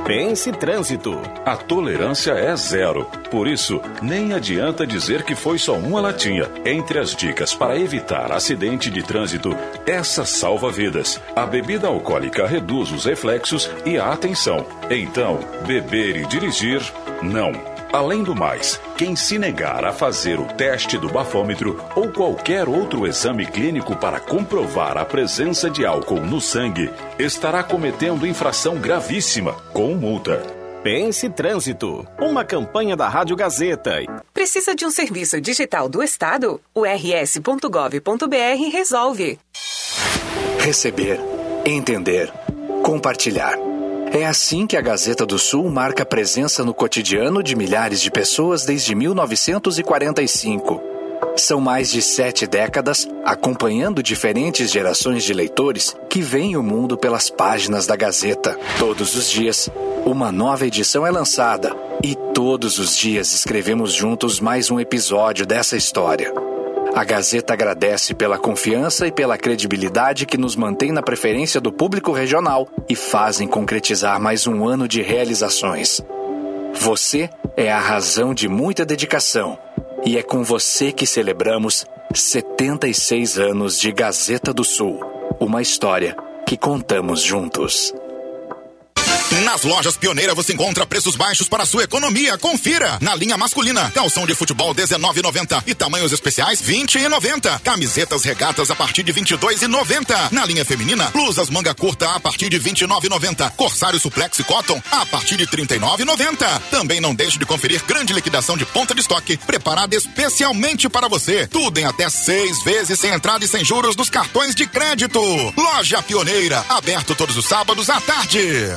Pense Trânsito. A tolerância é zero. Por isso, nem adianta dizer que foi só uma latinha. Entre as dicas para evitar acidente de trânsito, essa salva vidas. A bebida alcoólica reduz os reflexos e a atenção. Então, beber e dirigir, não. Além do mais, quem se negar a fazer o teste do bafômetro ou qualquer outro exame clínico para comprovar a presença de álcool no sangue estará cometendo infração gravíssima, com multa. Pense Trânsito, uma campanha da Rádio Gazeta. Precisa de um serviço digital do Estado? O rs.gov.br resolve. Receber, entender, compartilhar. É assim que a Gazeta do Sul marca presença no cotidiano de milhares de pessoas desde 1945. São mais de sete décadas acompanhando diferentes gerações de leitores que veem o mundo pelas páginas da Gazeta. Todos os dias, uma nova edição é lançada e todos os dias escrevemos juntos mais um episódio dessa história. A Gazeta agradece pela confiança e pela credibilidade que nos mantém na preferência do público regional e fazem concretizar mais um ano de realizações. Você é a razão de muita dedicação e é com você que celebramos 76 anos de Gazeta do Sul, uma história que contamos juntos. Nas lojas Pioneira você encontra preços baixos para sua economia. Confira. Na linha masculina, calção de futebol 19,90 e tamanhos especiais 20,90. Camisetas regatas a partir de 22,90. Na linha feminina, blusas manga curta a partir de 29,90. Corsário suplex e cotton a partir de 39,90. Também não deixe de conferir grande liquidação de ponta de estoque preparada especialmente para você. Tudo em até seis vezes sem entrada e sem juros nos cartões de crédito. Loja Pioneira, aberto todos os sábados à tarde.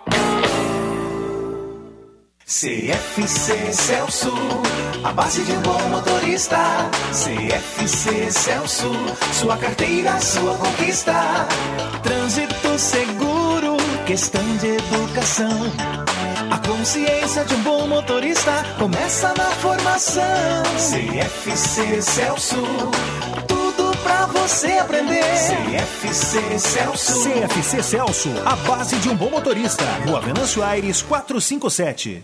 CFC Celso, a base de um bom motorista. CFC Celso, sua carteira, sua conquista. Trânsito seguro, questão de educação. A consciência de um bom motorista começa na formação. CFC Celso, você aprender. CFC Celso. CFC Celso, a base de um bom motorista. Rua Venâncio Aires 457.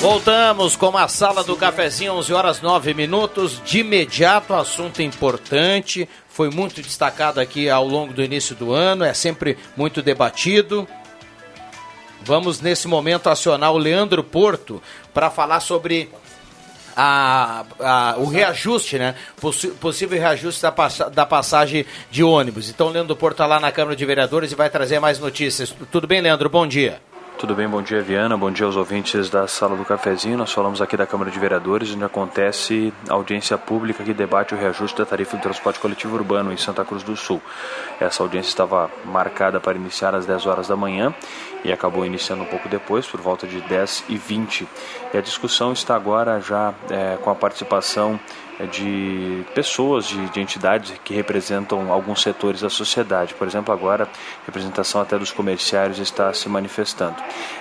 Voltamos com a sala do cafezinho, 11 horas 9 minutos. De imediato, assunto importante, foi muito destacado aqui ao longo do início do ano, é sempre muito debatido. Vamos nesse momento acionar o Leandro Porto para falar sobre a, a, o reajuste, né? Possi possível reajuste da, passa da passagem de ônibus. Então, Leandro Porto está lá na Câmara de Vereadores e vai trazer mais notícias. Tudo bem, Leandro? Bom dia. Tudo bem, bom dia Viana, bom dia aos ouvintes da Sala do Cafezinho. Nós falamos aqui da Câmara de Vereadores, onde acontece audiência pública que debate o reajuste da tarifa do transporte coletivo urbano em Santa Cruz do Sul. Essa audiência estava marcada para iniciar às 10 horas da manhã e acabou iniciando um pouco depois, por volta de 10 e 20. E a discussão está agora já é, com a participação de pessoas, de, de, entidades que representam alguns setores da sociedade. Por exemplo, agora representação até dos comerciários está se manifestando.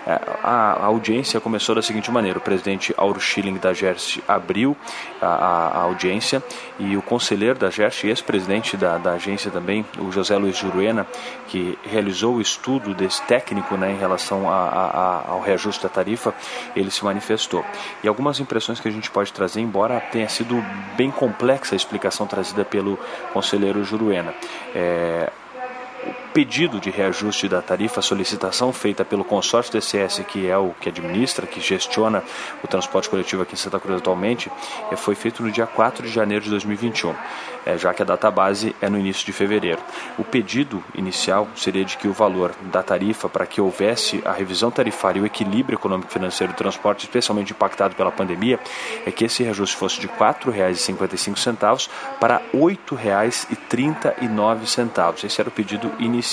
É, a, a audiência começou da seguinte maneira: o presidente Auro Schilling da GERST abriu a, a, a audiência e o conselheiro da GERST, ex-presidente da, da, agência também, o José Luiz Juruena, que realizou o estudo desse técnico né, em relação ao reajuste da tarifa, ele se manifestou. E algumas impressões que a gente pode trazer, embora tenha sido bem complexa a explicação trazida pelo conselheiro Juruena. É, pedido de reajuste da tarifa, a solicitação feita pelo consórcio TCS, que é o que administra, que gestiona o transporte coletivo aqui em Santa Cruz atualmente, é, foi feito no dia 4 de janeiro de 2021 é, já que a data base é no início de fevereiro. O pedido inicial seria de que o valor da tarifa, para que houvesse a revisão tarifária e o equilíbrio econômico-financeiro do transporte, especialmente impactado pela pandemia, é que esse reajuste fosse de R$ 4,55 para R$ 8,39. Esse era o pedido inicial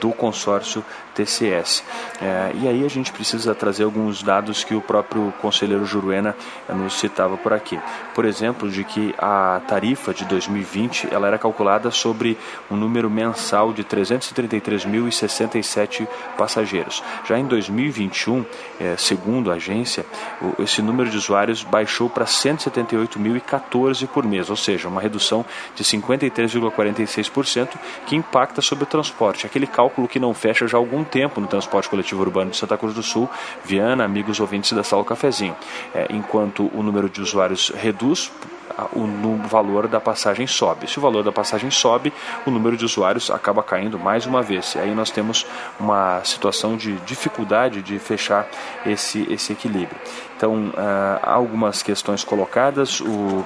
do consórcio TCS. É, e aí a gente precisa trazer alguns dados que o próprio conselheiro Juruena nos citava por aqui. Por exemplo, de que a tarifa de 2020 ela era calculada sobre um número mensal de 333.067 passageiros. Já em 2021, é, segundo a agência, o, esse número de usuários baixou para 178.014 por mês, ou seja, uma redução de 53,46% que impacta sobre o transporte. Aquele cálculo que não fecha já há algum tempo no transporte coletivo urbano de Santa Cruz do Sul, Viana, amigos ouvintes da Sala Cafezinho. É, enquanto o número de usuários reduz, o valor da passagem sobe. Se o valor da passagem sobe, o número de usuários acaba caindo mais uma vez. E aí nós temos uma situação de dificuldade de fechar esse, esse equilíbrio. Então, há algumas questões colocadas. O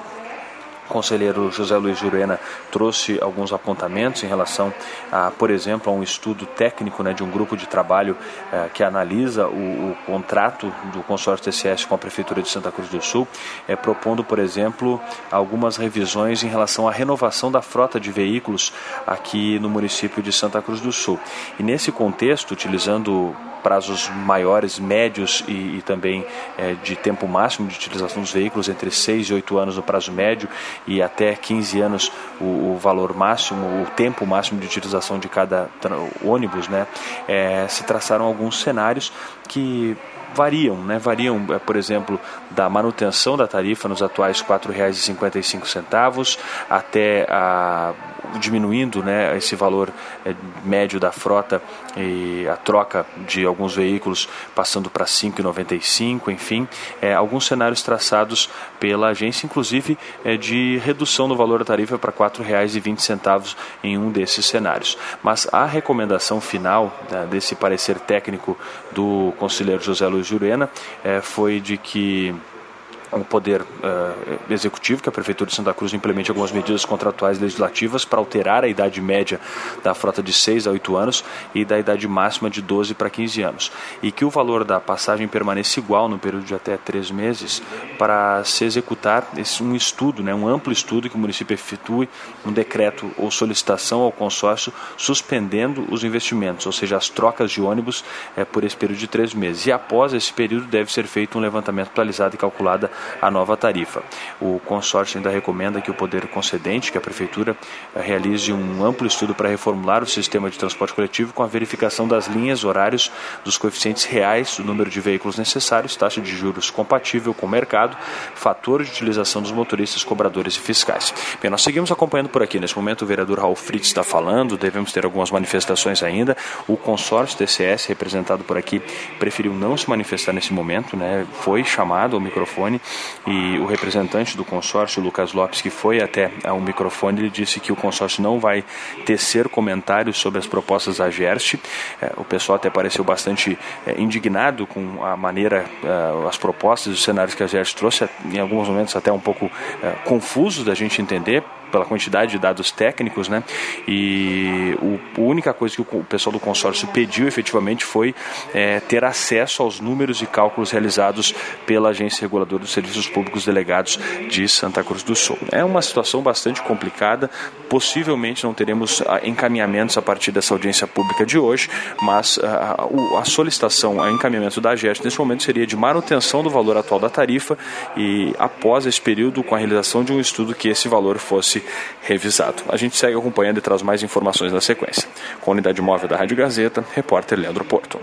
O conselheiro José Luiz Jurena trouxe alguns apontamentos em relação, a, por exemplo, a um estudo técnico né, de um grupo de trabalho eh, que analisa o, o, contrato do consórcio TCS com a Prefeitura de Santa Cruz do Sul, eh, propondo, por exemplo, algumas revisões em relação à renovação da frota de veículos aqui no município de Santa Cruz do Sul. E nesse contexto, utilizando prazos maiores, médios e, e também é, de tempo máximo de utilização dos veículos, entre 6 e 8 anos no prazo médio e até 15 anos o, o valor máximo, o tempo máximo de utilização de cada ônibus, né, é, se traçaram alguns cenários que variam, né? variam, é, por exemplo, da manutenção da tarifa nos atuais R$ 4,55 até a, diminuindo né, esse valor é, médio da frota e a troca de alguns veículos passando para R$ 5,95, enfim, é, alguns cenários traçados pela agência, inclusive é, de redução do valor da tarifa para R$ 4,20 em um desses cenários. Mas a recomendação final né, desse parecer técnico do conselheiro José Luiz Jurena foi de que o poder uh, executivo, que a Prefeitura de Santa Cruz implemente algumas medidas contratuais legislativas para alterar a idade média da frota de 6 a 8 anos e da idade máxima de 12 para 15 anos. E que o valor da passagem permaneça igual no período de até 3 meses para se executar esse, um estudo, né, um amplo estudo que o município efetue, um decreto ou solicitação ao consórcio suspendendo os investimentos, ou seja, as trocas de ônibus é, por esse período de 3 meses. E após esse período deve ser feito um levantamento atualizado e calculada a nova tarifa. O consórcio ainda recomenda que o poder concedente, que a prefeitura, eh, realize um amplo estudo para reformular o sistema de transporte coletivo com a verificação das linhas, horários, dos coeficientes reais, do número de veículos necessários, taxa de juros compatível com o mercado, fator de utilização dos motoristas, cobradores e fiscais. Bem, nós seguimos acompanhando por aqui. Nesse momento o vereador Raul Fritz está falando, devemos ter algumas manifestações ainda. O consórcio TCS, representado por aqui, preferiu não se manifestar nesse momento, né? foi chamado ao microfone e o representante do consórcio, Lucas Lopes, que foi até ao microfone, ele disse que o consórcio não vai tecer comentários sobre as propostas da Gerst. É, o pessoal até pareceu bastante é, indignado com a maneira, é, as propostas, os cenários que a Gerst trouxe, em alguns momentos até um pouco confusos da gente entender, pela quantidade de dados técnicos, né? E o, a única coisa que o pessoal do consórcio pediu efetivamente foi é, ter acesso aos números e cálculos realizados pela Agência Reguladora dos Serviços Públicos Delegados de Santa Cruz do Sul. É uma situação bastante complicada, possivelmente não teremos ah, encaminhamentos a partir dessa audiência pública de hoje, mas a, ah, a solicitação, a encaminhamento da AGERT nesse momento seria de manutenção do valor atual da tarifa e após esse período com a realização de um estudo que esse valor fosse fosse revisado. A gente segue acompanhando e traz mais informações na sequência. Com a unidade móvel da Rádio Gazeta, repórter Leandro Porto.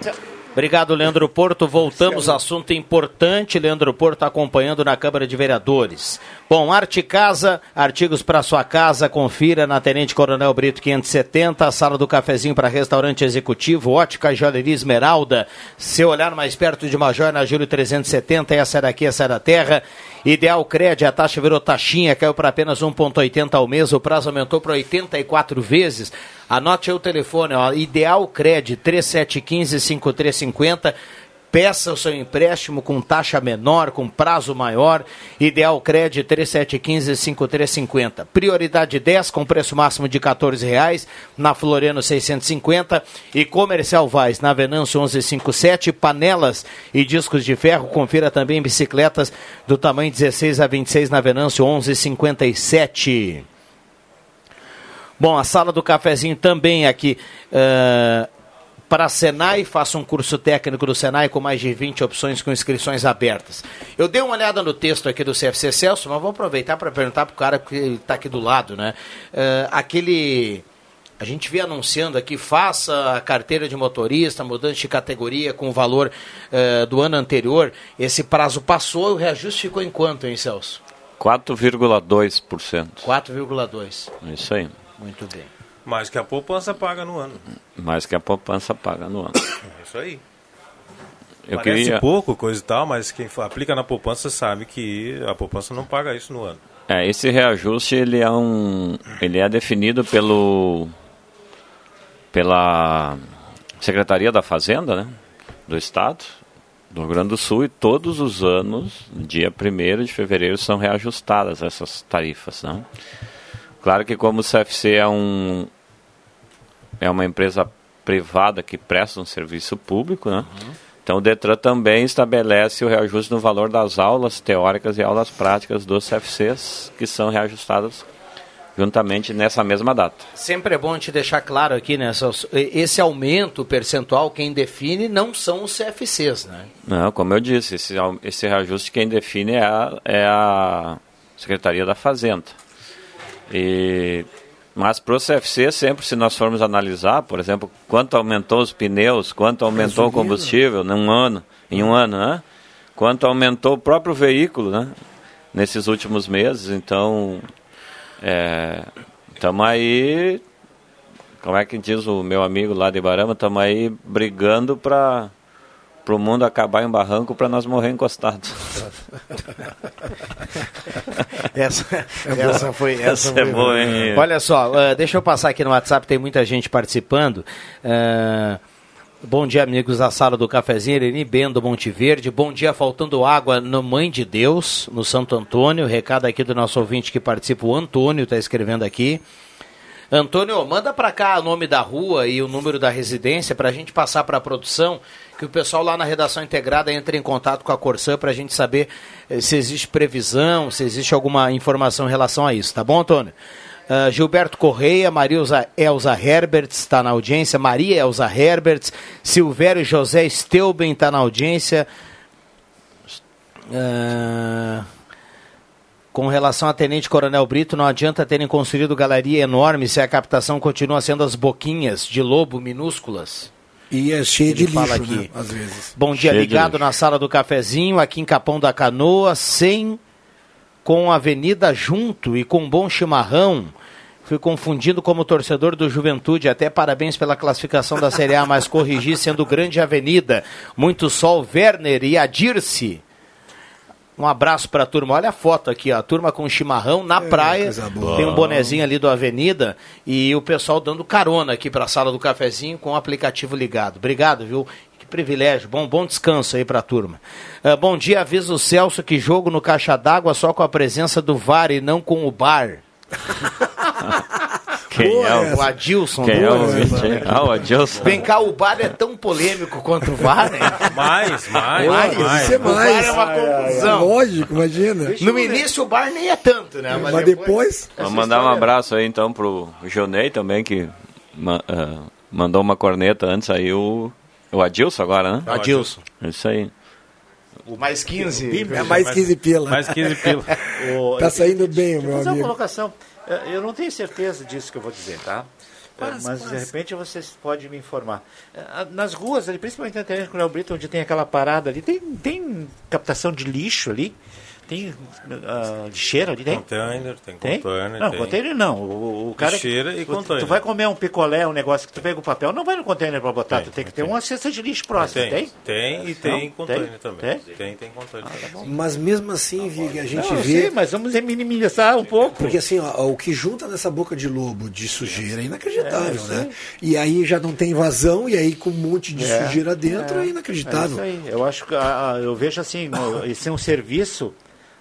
Obrigado, Leandro Porto. Voltamos, assunto importante. Leandro Porto acompanhando na Câmara de Vereadores. Bom, Arte Casa, artigos para sua casa, confira na Tenente Coronel Brito 570, sala do cafezinho para restaurante executivo, ótica joalheria Esmeralda. Seu olhar mais perto de Major na Júlio 370, essa é daqui, essa é da terra. Ideal Cred, a taxa virou taxinha, caiu para apenas 1,80 ao mês, o prazo aumentou para 84 vezes. Anote aí o telefone, ó, Ideal Cred 3715-5350. Peça o seu empréstimo com taxa menor, com prazo maior. Ideal Cred 3715-5350. Prioridade 10 com preço máximo de R$ reais na Floriano 650 e Comercial Vaz na Venâncio 1157. Panelas e discos de ferro. Confira também bicicletas do tamanho 16 a 26 na Venâncio 1157. Bom, a sala do cafezinho também aqui. Uh, para a Senai, faça um curso técnico do Senai com mais de 20 opções com inscrições abertas. Eu dei uma olhada no texto aqui do CFC Celso, mas vou aproveitar para perguntar para o cara que está aqui do lado, né? Uh, aquele. A gente vê anunciando aqui, faça a carteira de motorista, mudante de categoria com o valor uh, do ano anterior. Esse prazo passou e o reajuste ficou em quanto, hein, Celso? 4,2%. 4,2%. Isso aí. Muito bem. Mais que a poupança paga no ano. Mais que a poupança paga no ano. É isso aí. Eu Parece queria... pouco, coisa e tal, mas quem aplica na poupança sabe que a poupança não paga isso no ano. É, esse reajuste ele é um, ele é definido pelo pela Secretaria da Fazenda, né, do Estado, do Rio Grande do Sul e todos os anos, dia 1 de fevereiro, são reajustadas essas tarifas. Né? Claro que como o CFC é, um, é uma empresa privada que presta um serviço público, né? Uhum. então o DETRAN também estabelece o reajuste no valor das aulas teóricas e aulas práticas dos CFCs, que são reajustadas juntamente nessa mesma data. Sempre é bom te deixar claro aqui, né? Esse aumento percentual, quem define não são os CFCs, né? Não, como eu disse, esse, esse reajuste quem define é a, é a Secretaria da Fazenda. E, mas para o CFC, sempre se nós formos analisar, por exemplo, quanto aumentou os pneus, quanto aumentou o combustível num ano, em um ano, né? Quanto aumentou o próprio veículo, né? Nesses últimos meses, então Estamos é, aí, como é que diz o meu amigo lá de Barama, estamos aí brigando para o mundo acabar em barranco para nós morrer encostados. essa, essa foi essa, essa foi é boa, hein? Olha só, uh, deixa eu passar aqui no WhatsApp, tem muita gente participando. Uh, Bom dia, amigos da sala do cafezinho, Eleni Bendo, Monte Verde. Bom dia, faltando água no Mãe de Deus, no Santo Antônio. Recado aqui do nosso ouvinte que participa, o Antônio, está escrevendo aqui. Antônio, manda para cá o nome da rua e o número da residência para a gente passar para a produção, que o pessoal lá na redação integrada entre em contato com a Corsã para a gente saber eh, se existe previsão, se existe alguma informação em relação a isso, tá bom, Antônio? Uh, Gilberto Correia, Maria Elza Herberts está na audiência, Maria Elza Herberts, Silvério José Steuben está na audiência. Uh, com relação a Tenente Coronel Brito, não adianta terem construído galeria enorme se a captação continua sendo as boquinhas de lobo minúsculas. E é cheio de lixo, aqui. Né, às vezes. Bom dia, cheio ligado na sala do cafezinho, aqui em Capão da Canoa, sem com a Avenida junto e com um bom chimarrão. Fui confundindo como torcedor do Juventude. Até parabéns pela classificação da Série A, mas corrigi sendo grande avenida. Muito sol, Werner e Adirce. Um abraço para a turma. Olha a foto aqui, ó. A turma com chimarrão na é, praia. Tem um bonezinho ali do Avenida e o pessoal dando carona aqui para a sala do cafezinho com o aplicativo ligado. Obrigado, viu? Que privilégio. Bom, bom descanso aí para a turma. Uh, bom dia, avisa o Celso que jogo no caixa d'água só com a presença do VAR e não com o bar. Quem Boa, é o, o Adilson? Quem é o Ah, o Adilson. Vem cá, o bar é tão polêmico quanto o VAR, né? Mais, mais, mais. mais. Isso é mais. O VAR é uma confusão. É, lógico, imagina. No início o bar nem é tanto, né? Mas, Mas depois... Vamos mandar um abraço aí então pro Jonei também, que uh, mandou uma corneta antes aí o... O Adilson agora, né? Adilson. Isso aí. O mais 15. É mais 15 pila. Mais 15 pila. tá saindo bem, meu amigo. uma colocação. Eu não tenho certeza disso que eu vou dizer, tá? Mas, mas, de repente vocês podem me informar. Nas ruas, ali, principalmente na com o Brito, onde tem aquela parada ali, tem, tem captação de lixo ali. Tem uh, lixeira ali, tem? Container, tem, tem? container. Não, tem. container não. O, o cara. Lixeira e container. Tu vai comer um picolé, um negócio que tu pega o papel, não vai no container para botar, tem, tu tem que ter uma cesta de lixo próxima, tem? Tem, tem e tem não? container tem? também. Tem, tem, tem container. Ah, tá mas mesmo assim, Vig, a gente não, vê. Sim, mas vamos minimizar um pouco. Porque assim, ó, o que junta nessa boca de lobo de sujeira é inacreditável, é, né? E aí já não tem vazão, e aí com um monte de é, sujeira dentro é, é inacreditável. É isso aí. Eu acho que ah, eu vejo assim, esse é um serviço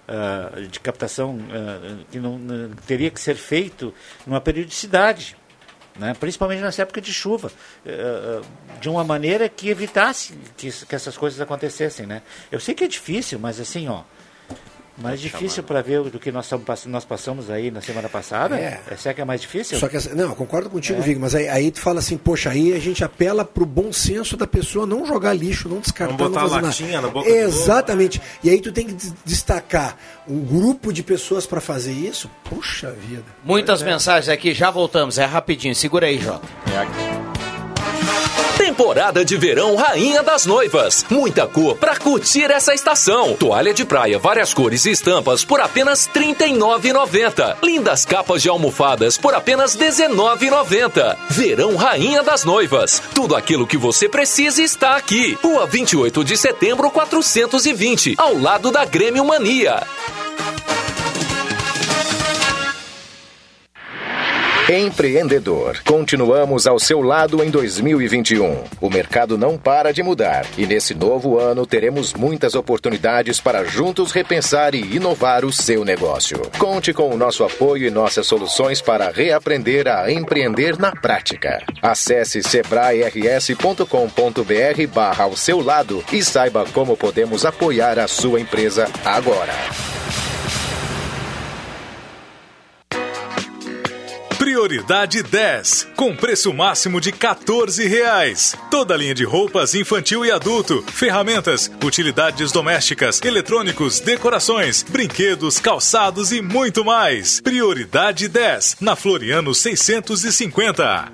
uh, de captação uh, que não, teria que ser feito numa periodicidade. Né? principalmente nessa época de chuva, uh, de uma maneira que evitasse que, que essas coisas acontecessem. Né? Eu sei que é difícil, mas assim, ó, mais difícil para ver do que nós, estamos, nós passamos aí na semana passada? É. Essa é que é mais difícil? Só que, não, concordo contigo, é. Vig, mas aí, aí tu fala assim, poxa, aí a gente apela pro bom senso da pessoa não jogar lixo, não descartar, não, botar não fazer latinha nada. Na boca Exatamente. E aí tu tem que destacar um grupo de pessoas para fazer isso. Puxa vida. Muitas é. mensagens aqui, já voltamos, é rapidinho. Segura aí, Jota. É aqui. Temporada de verão Rainha das Noivas. Muita cor para curtir essa estação. Toalha de praia, várias cores e estampas por apenas R$ 39,90. Lindas capas de almofadas por apenas R$ 19,90. Verão Rainha das Noivas. Tudo aquilo que você precisa está aqui. Rua 28 de setembro, 420, ao lado da Grêmio Mania. Empreendedor. Continuamos ao seu lado em 2021. O mercado não para de mudar e nesse novo ano teremos muitas oportunidades para juntos repensar e inovar o seu negócio. Conte com o nosso apoio e nossas soluções para reaprender a empreender na prática. Acesse sebrae-rs.com.br barra ao seu lado e saiba como podemos apoiar a sua empresa agora. Prioridade 10, com preço máximo de 14 reais. Toda linha de roupas infantil e adulto, ferramentas, utilidades domésticas, eletrônicos, decorações, brinquedos, calçados e muito mais. Prioridade 10, na Floriano 650.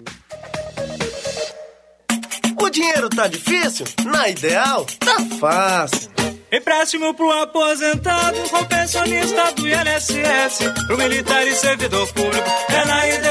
O dinheiro tá difícil? Na Ideal, tá fácil. Empréstimo pro aposentado, com pensionista do INSS, pro militar e servidor público. É na Ideal,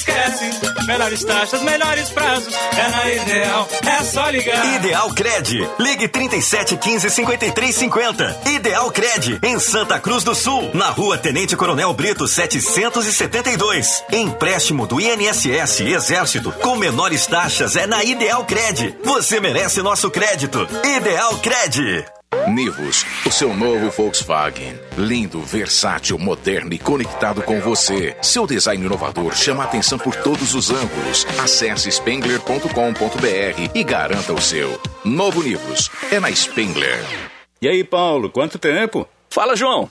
esquece. Melhores taxas, melhores prazos. É na Ideal, é só ligar. Ideal Cred. Ligue 37 15 53 50. Ideal Cred, em Santa Cruz do Sul, na rua Tenente Coronel Brito 772. Empréstimo do INSS Exército com menores taxas é na Ideal Cred. Você merece nosso crédito. Ideal Cred. Nivus, o seu novo Volkswagen. Lindo, versátil, moderno e conectado com você. Seu design inovador chama atenção por todos os ângulos. Acesse spengler.com.br e garanta o seu. Novo Nivus é na Spengler. E aí, Paulo, quanto tempo? Fala, João.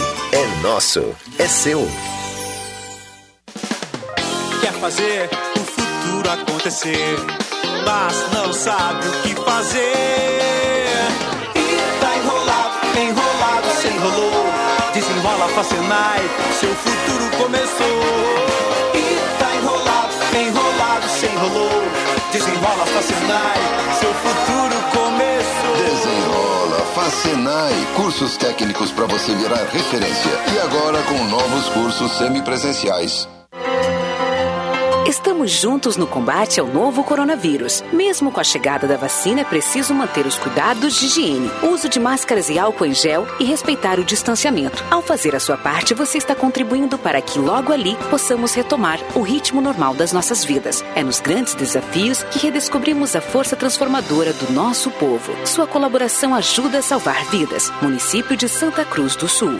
é nosso, é seu. Quer fazer o futuro acontecer, mas não sabe o que fazer. E tá enrolado, enrolado, se enrolou. Desenrola Facenai, seu futuro começou. E tá enrolado, enrolado, se enrolou. Desenrola Facenai, seu futuro Facenai, cursos técnicos para você virar referência. E agora com novos cursos semipresenciais. Estamos juntos no combate ao novo coronavírus. Mesmo com a chegada da vacina, é preciso manter os cuidados de higiene, uso de máscaras e álcool em gel e respeitar o distanciamento. Ao fazer a sua parte, você está contribuindo para que logo ali possamos retomar o ritmo normal das nossas vidas. É nos grandes desafios que redescobrimos a força transformadora do nosso povo. Sua colaboração ajuda a salvar vidas. Município de Santa Cruz do Sul.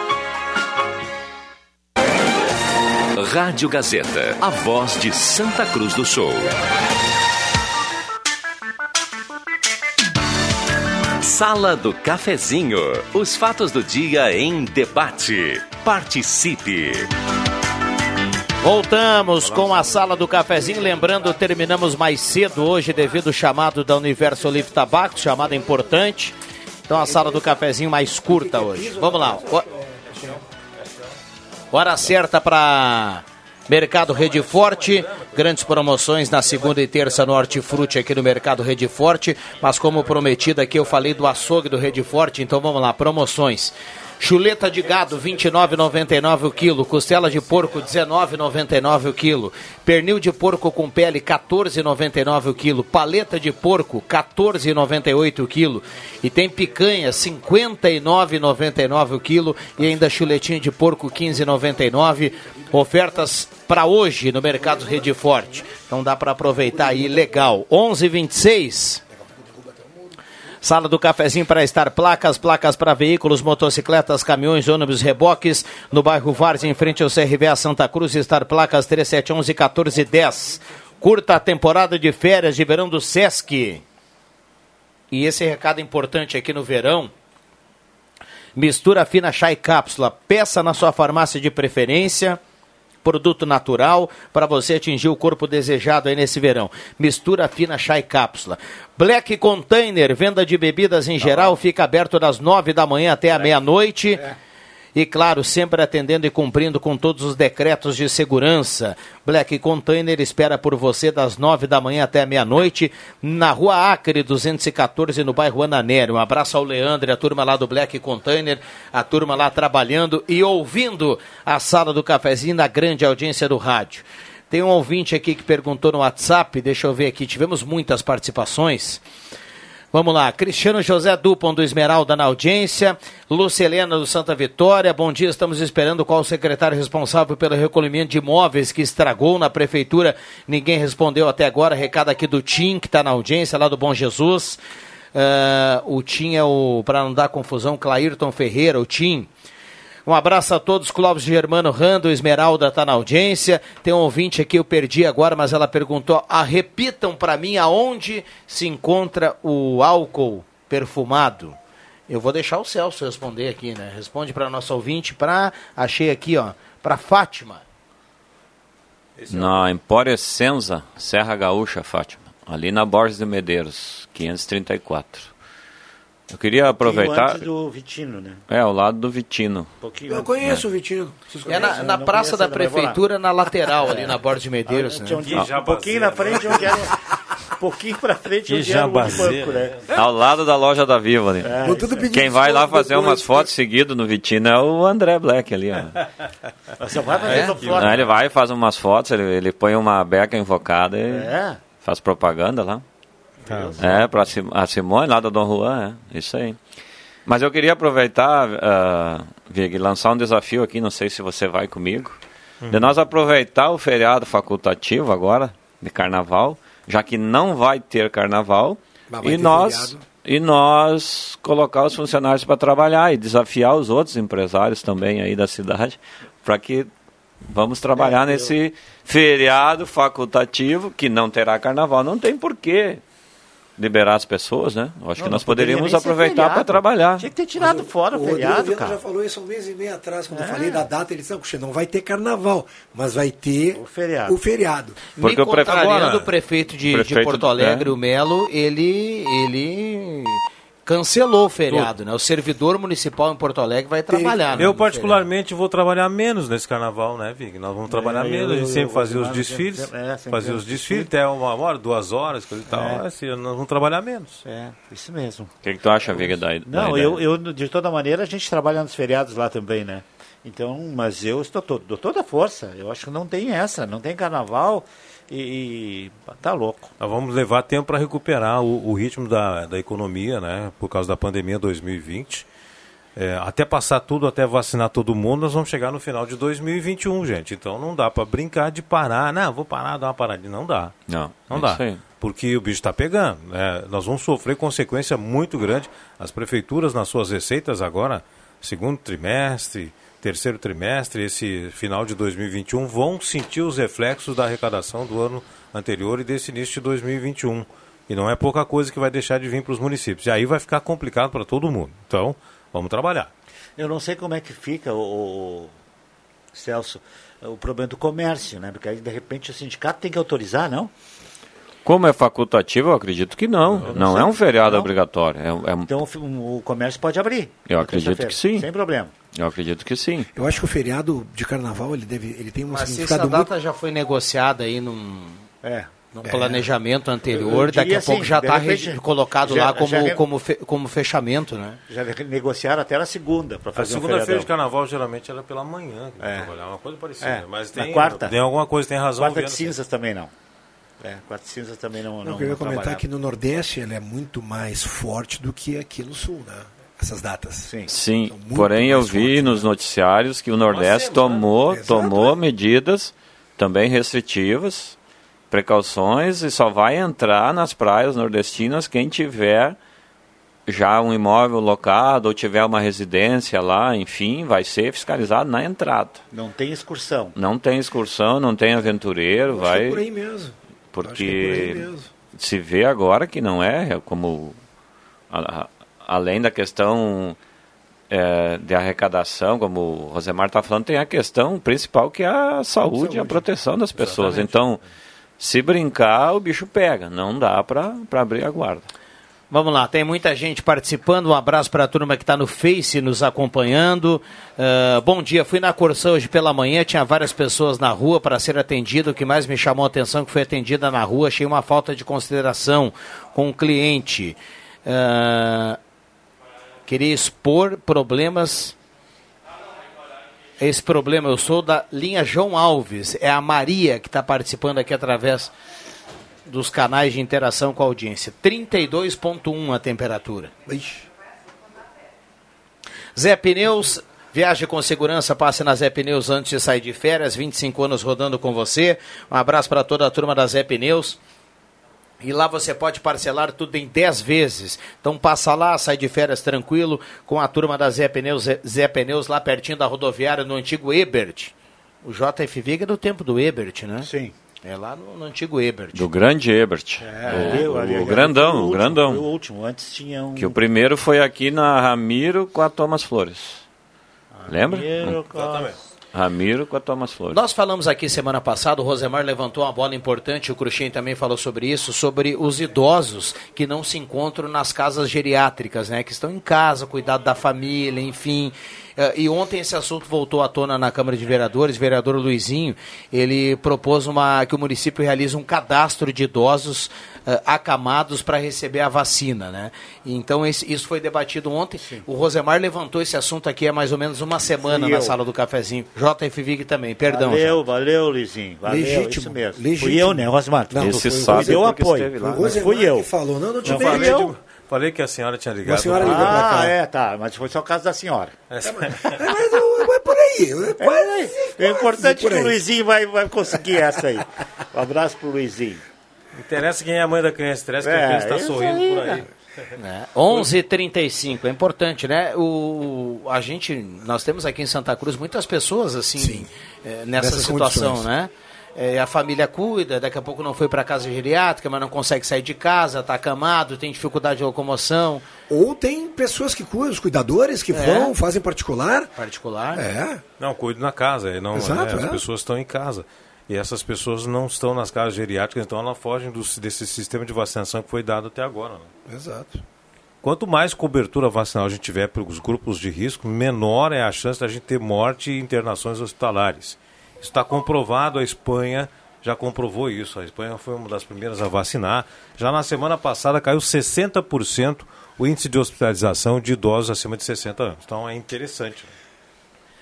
Rádio Gazeta, a voz de Santa Cruz do Sul. Sala do Cafezinho. Os fatos do dia em debate. Participe. Voltamos com a sala do cafezinho. Lembrando, terminamos mais cedo hoje devido ao chamado da Universo Olive Tabaco, chamada importante. Então a sala do cafezinho mais curta hoje. Vamos lá. Hora certa para Mercado Rede Forte, grandes promoções na segunda e terça no Hortifruti aqui no Mercado Rede Forte, mas como prometido aqui eu falei do açougue do Rede Forte, então vamos lá, promoções. Chuleta de gado, 29,99 o quilo. Costela de porco, 19,99 o quilo. Pernil de porco com pele, 14,99 o quilo. Paleta de porco, 14,98 o quilo. E tem picanha, 59,99 o quilo. E ainda chuletinha de porco, 15,99. Ofertas para hoje no Mercado Rede Forte. Então dá para aproveitar aí legal. 11:26. Sala do cafezinho para estar placas, placas para veículos, motocicletas, caminhões, ônibus, reboques, no bairro Várzea, em frente ao CRVA Santa Cruz, estar placas 3711 1410. Curta a temporada de férias de verão do Sesc. E esse recado importante aqui no verão. Mistura fina chá e cápsula. Peça na sua farmácia de preferência produto natural para você atingir o corpo desejado aí nesse verão. Mistura fina chá e cápsula. Black Container, venda de bebidas em geral, fica aberto das nove da manhã até a meia-noite. E claro, sempre atendendo e cumprindo com todos os decretos de segurança. Black Container espera por você das nove da manhã até meia-noite, na rua Acre 214, no bairro Ananério. Um abraço ao Leandro a turma lá do Black Container, a turma lá trabalhando e ouvindo a sala do cafezinho na grande audiência do rádio. Tem um ouvinte aqui que perguntou no WhatsApp, deixa eu ver aqui, tivemos muitas participações. Vamos lá, Cristiano José Dupont do Esmeralda na audiência, Lucelena do Santa Vitória, bom dia, estamos esperando qual o secretário responsável pelo recolhimento de imóveis que estragou na prefeitura, ninguém respondeu até agora, recado aqui do Tim, que está na audiência, lá do Bom Jesus, uh, o Tim é o, para não dar confusão, Clairton Ferreira, o Tim, um abraço a todos, Clóvis Germano Rando, Esmeralda está na audiência. Tem um ouvinte aqui, eu perdi agora, mas ela perguntou: ah, repitam para mim aonde se encontra o álcool perfumado. Eu vou deixar o Celso responder aqui, né? Responde para nosso ouvinte, para achei aqui, ó, para Fátima. Na Empória Senza, Serra Gaúcha, Fátima. Ali na Borges de Medeiros, 534. Eu queria aproveitar. Antes do Vitino, né? É, ao lado do Vitino. Um Eu conheço o Vitino. Vocês É na, na praça conheço, da prefeitura, na lateral, ali na Borda de Medeiros. Um né? dia, um pouquinho na frente onde era. Um pouquinho pra frente onde era o banco, né? Ao lado da loja da Viva ali. É, isso aí. Quem vai lá fazer umas fotos seguido no Vitino é o André Black ali, ó. Você vai fazer É? essa foto. Não, ele vai, faz umas fotos, ele, ele põe uma beca invocada e É. faz propaganda lá. É, pra Sim- a Simone lá da Dom Juan, é, isso aí. Mas eu queria aproveitar, uh, Vig, lançar um desafio aqui, não sei se você vai comigo, de nós aproveitar o feriado facultativo agora, de carnaval, já que não vai ter carnaval, vai e ter nós, feriado. e nós colocar os funcionários para trabalhar e desafiar os outros empresários também aí da cidade, para que vamos trabalhar nesse feriado facultativo, que não terá carnaval, não tem porquê liberar as pessoas, né? Eu acho Não, que nós poderíamos aproveitar para trabalhar. Tinha que ter tirado fora o Rodrigo feriado, cara. já falou isso há um mês e meio atrás, quando eu É. falei da data, ele disse, não, não vai ter carnaval, mas vai ter o feriado. O feriado. Porque Me o prefeito- Agora, o prefeito de, o prefeito- de Porto Alegre, é. o Melo, ele, ele cancelou o feriado, né? O servidor municipal em Porto Alegre vai trabalhar. né, Eu particularmente vou trabalhar menos nesse carnaval, né, Vig? Nós vamos trabalhar eu- menos, a gente eu- sempre eu- fazia eu- os eu- desfiles, é, sempre fazia os desfiles até uma hora, duas horas, coisa e tal. É. Assim, nós vamos trabalhar menos. É, isso mesmo. O que, que tu acha, Viga, da, da Não, eu, eu, de toda maneira, a gente trabalha nos feriados lá também, né? Então, mas eu estou todo, dou toda a força. Eu acho que não tem essa, não tem carnaval e, e tá louco. Nós vamos levar tempo para recuperar o, o ritmo da, da economia, né? Por causa da pandemia 2020. É, até passar tudo, até vacinar todo mundo, nós vamos chegar no final de 2021, gente. Então não dá para brincar de parar. Não, vou parar, dar uma paradinha. Não dá. Não, Não é dá. isso aí. Porque o bicho está pegando. né? Nós vamos sofrer consequência muito grande. As prefeituras, nas suas receitas agora, segundo trimestre, terceiro trimestre, esse final de 2021, vão sentir os reflexos da arrecadação do ano anterior e desse início de 2021. E não é pouca coisa que vai deixar de vir para os municípios. E aí vai ficar complicado para todo mundo. Então, vamos trabalhar. Eu não sei como é que fica, o, Celso, o problema do comércio, né? Porque aí, de repente, o sindicato tem que autorizar, não? Como é facultativo, eu acredito que não. Não, sei. é um feriado Não? obrigatório. É, é Então, o, o comércio pode abrir. Eu acredito que sim. Sem problema. Eu acredito que sim. Eu acho que o feriado de carnaval ele deve, ele tem um Mas se essa significado muito data já foi negociada aí num... É. num É. planejamento anterior, eu daqui a pouco assim, já de está repente, colocado já- lá como, já como, fe- como fechamento, né? Já negociaram até na segunda para A fazer um segunda-feira de feriadão. carnaval geralmente era pela manhã, que É. trabalhar, uma coisa parecida. É, Mas na tem, quarta. tem alguma coisa, tem razão. Quarta de Viana. cinzas também não. É, quarta de cinzas também não. Não, não eu queria comentar trabalhava. que no Nordeste ele é muito mais forte do que aqui no Sul, né? Essas datas. Sim. Sim, porém eu vi nos noticiários que o Nordeste tomou, tomou medidas também restritivas, precauções e só vai entrar nas praias nordestinas quem tiver já um imóvel locado ou tiver uma residência lá, enfim, vai ser fiscalizado na entrada. Não tem excursão. Não tem excursão, não tem aventureiro, Acho que vai é por aí mesmo. Acho que é por porque aí mesmo. se vê agora que não é como a- a- além da questão é, de arrecadação, como o Rosemar está falando, tem a questão principal que é a saúde, e a proteção das pessoas. Então, se brincar, o bicho pega. Não dá para abrir a guarda. Vamos lá, tem muita gente participando. Um abraço para a turma que está no Face nos acompanhando. Ah, bom dia, fui na Corsã hoje pela manhã, tinha várias pessoas na rua para ser atendido. O que mais me chamou a atenção é que foi atendida na rua, achei uma falta de consideração com o cliente. Ah, queria expor problemas. Esse problema, eu sou da linha João Alves, é a Maria que está participando aqui através dos canais de interação com a audiência. 32,1 a temperatura. Zé Pneus, viaje com segurança, passe na Zé Pneus antes de sair de férias, 25 anos rodando com você. Um abraço para toda a turma da Zé Pneus. E lá você pode parcelar tudo em 10 vezes. Então passa lá, sai de férias tranquilo com a turma da Zé Pneus, Zé, Pneus lá pertinho da rodoviária no antigo Ebert. O JFV é do tempo do Ebert, né? Sim. É lá no, no antigo Ebert. Do grande Ebert. É, o, ali, ali, o grandão, o último, grandão. o último. Antes tinha um. Que o primeiro foi aqui na Ramiro com a Thomas Flores. Lembra? Ramiro Hum. com a- Ramiro com a Thomas Flores. Nós falamos aqui semana passada, o Rosemar levantou uma bola importante, o Cruxem também falou sobre isso, sobre os idosos que não se encontram nas casas geriátricas, né? Que estão em casa, cuidado da família, enfim. Eh, E ontem esse assunto voltou à tona na Câmara de Vereadores, o vereador Luizinho, ele propôs uma, que o município realize um cadastro de idosos eh, acamados para receber a vacina, né? E Então esse- isso foi debatido ontem. O Rosemar levantou esse assunto aqui há mais ou menos uma semana Fui na eu. sala do cafezinho. JFVig também, perdão. Valeu, valeu, Luizinho. Valeu, Legítimo, isso mesmo. Fui legítimo. eu, né, Rosmar? Não, Esse não foi o sabe Me deu apoio. lá. Rosemar fui eu. que falou. Não, não te Não veio. Falei que a senhora tinha ligado. A senhora ligou pra Ah, cá. é, tá. Mas foi só o caso da senhora. Mas não é por aí. É quase, É importante por que o. Luizinho vai, vai conseguir essa aí. Um abraço pro Luizinho. Interessa quem é a mãe da criança, interessa que É, a criança está sorrindo aí, por aí. É, 11:35 é importante, né? O, a gente, nós temos aqui em Santa Cruz muitas pessoas assim é, nessa Nessas situação, condições. né? É, a família cuida, daqui a pouco não foi para casa geriátrica, mas não consegue sair de casa, está acamado, tem dificuldade de locomoção. Ou tem pessoas que cuidam, os cuidadores que É. vão, fazem particular. Particular. É. Não, cuido na casa. é, Não, Exato, é, as é. pessoas estão em casa. E essas pessoas não estão nas casas geriátricas, então elas fogem do, desse sistema de vacinação que foi dado até agora. né? Exato. Quanto mais cobertura vacinal a gente tiver para os grupos de risco, menor é a chance da gente ter morte e internações hospitalares. Está comprovado, a Espanha já comprovou isso. A Espanha foi uma das primeiras a vacinar. Já na semana passada caiu 60% o índice de hospitalização de idosos acima de 60 anos. Então é interessante.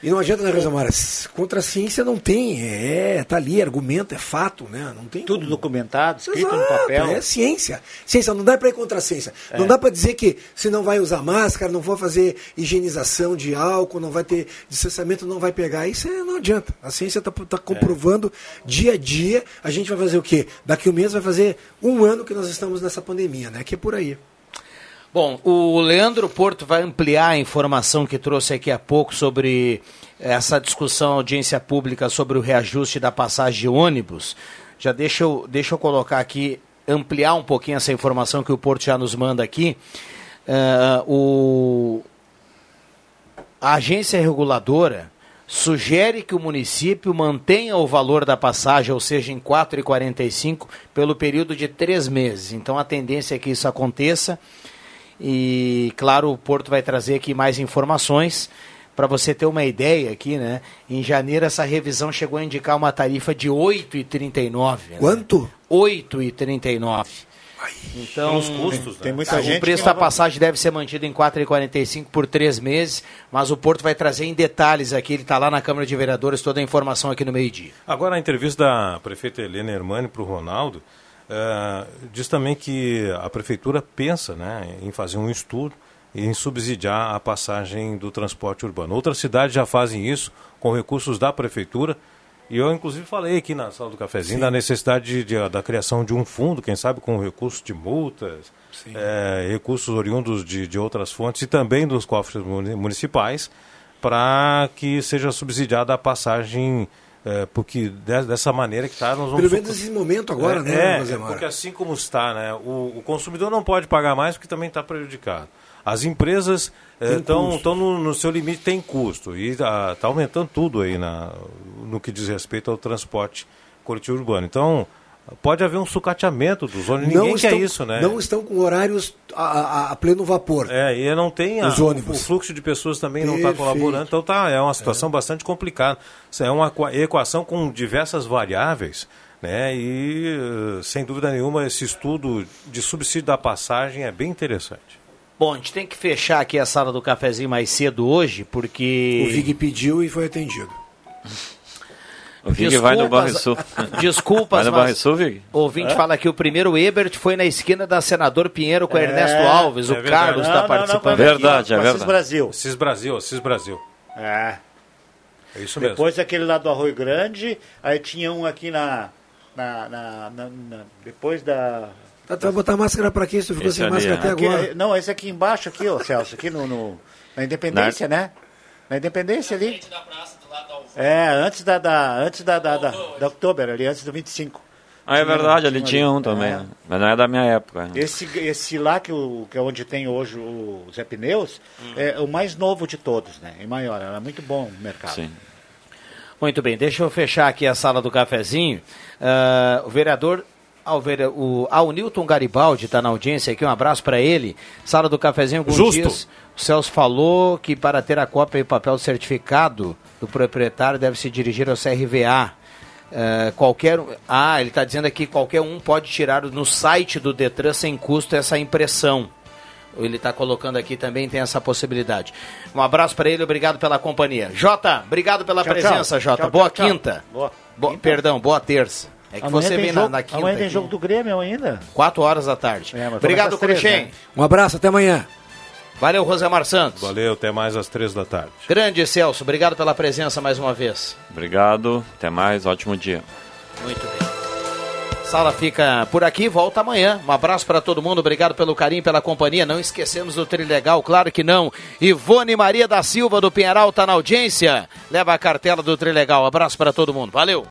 E não adianta, né, Rosamara? Contra a ciência não tem. É, tá ali, argumento, é fato, né? Não tem Tudo como. documentado, escrito no Exato, papel. É ciência. Ciência, não dá para ir contra a ciência. Não dá para dizer que se não vai usar máscara, não vai fazer higienização de álcool, não vai ter distanciamento, não vai pegar. Isso é, não adianta. A ciência está comprovando dia a dia. A gente vai fazer o quê? Daqui um mês vai fazer um ano que nós estamos nessa pandemia, né? Que é por aí. Bom, o Leandro Porto vai ampliar a informação que trouxe aqui há pouco sobre essa discussão audiência pública sobre o reajuste da passagem de ônibus. Já deixa eu, deixa eu colocar aqui, ampliar um pouquinho essa informação que o Porto já nos manda aqui. Ah, o, a agência reguladora sugere que o município mantenha o valor da passagem, ou seja, em R$ 4,45, pelo período de três meses. Então a tendência é que isso aconteça. E, claro, o Porto vai trazer aqui mais informações para você ter uma ideia aqui, né? Em janeiro essa revisão chegou a indicar uma tarifa de 8,39. Né? Quanto? 8,39. Então, Pelos custos, né? Tem muita o gente preço que da vai- passagem deve ser mantido em 4,45 por três meses, mas o Porto vai trazer em detalhes aqui, ele está lá na Câmara de Vereadores, toda a informação aqui no meio-dia. Agora, a entrevista da prefeita Helena Hermani para o Ronaldo eh, diz também que a prefeitura pensa né, em fazer um estudo e em subsidiar a passagem do transporte urbano. Outras cidades já fazem isso com recursos da prefeitura. E eu, inclusive, falei aqui na sala do cafezinho Sim. da necessidade de- de- da criação de um fundo, quem sabe com recursos de multas, eh, recursos oriundos de, de outras fontes e também dos cofres muni- municipais, para que seja subsidiada a passagem, eh, porque de- dessa maneira que está, nós vamos... Pelo menos nesse momento agora, é, né, É, é, porque assim como está, né, o, o consumidor não pode pagar mais porque também está prejudicado. As empresas estão custo. no, no seu limite, tem custo. E está aumentando tudo aí na, no que diz respeito ao transporte coletivo urbano. Então, pode haver um sucateamento dos ônibus. Ninguém quer isso, né? Não estão com horários a, a- a pleno vapor. É, e não tem a- Os ônibus. o fluxo de pessoas também não está Perfeito. colaborando, então tá, é uma situação bastante complicada. É uma equa- equação com diversas variáveis, né? E eh, sem dúvida nenhuma esse estudo de subsídio da passagem é bem interessante. Bom, a gente tem que fechar aqui a sala do cafezinho mais cedo hoje, porque... O Vig pediu e foi atendido. O Vig vai no Banrisul. Desculpas, Vai no mas Banrisul, Vig? O ouvinte Hã? fala que o primeiro Ebert foi na esquina da Senador Pinheiro com o É, Ernesto Alves. é o verdade. Carlos Não, está não, participando. não, Verdade, é Assis verdade. Brasil. Assis Brasil, Assis Brasil. É. É isso mesmo. Depois aquele lá do Arroio Grande, aí tinha um aqui na. na, na- na- na- depois da. Tá, tu vai botar máscara pra quê? Se tu ficou Esse sem ali, máscara é. até Aqui, agora. não, esse aqui embaixo, aqui, ó, Celso, aqui no, no- na Independência, né? Na Independência ali. É, antes da, da antes da, da, da, da Oktober, ali, antes do 25. Ah, é verdade, ali tinha um também. É. né? Mas não é da minha época. Esse, esse lá, que, o, que é onde tem hoje o Zé Pneus, é o mais novo de todos, né? E maior, é muito bom o mercado. Sim. Muito bem, deixa eu fechar aqui a sala do cafezinho. Ah, o vereador ao vere- o, ah, o Newton Garibaldi está na audiência aqui, um abraço para ele. Sala do cafezinho, alguns Justo. dias. O Celso falou que para ter a cópia e papel certificado do proprietário deve se dirigir ao CRVA. Ah, qualquer ah ele está dizendo aqui que qualquer um pode tirar no site do Detran sem custo essa impressão ele está colocando aqui também tem essa possibilidade um abraço para ele obrigado pela companhia Jota obrigado pela Tchau, presença tchau. Jota Tchau, boa quinta Boa. Bo- perdão boa terça é que Amanhã você vem jogo, na, na quinta Amanhã tem aqui. jogo do Grêmio ainda. quatro horas da tarde É, obrigado Cruxem né? Um abraço, até amanhã. Valeu Rosemar Santos Valeu, até mais às três da tarde. grande Celso obrigado pela presença mais uma vez Obrigado, até mais, ótimo dia. Muito bem. Sala fica por aqui, volta amanhã. Um abraço para todo mundo, obrigado pelo carinho, pela companhia. Não esquecemos do Trilegal, claro que não. Ivone Maria da Silva do Pinheiral está na audiência. Leva a cartela do Trilegal. Abraço para todo mundo. Valeu.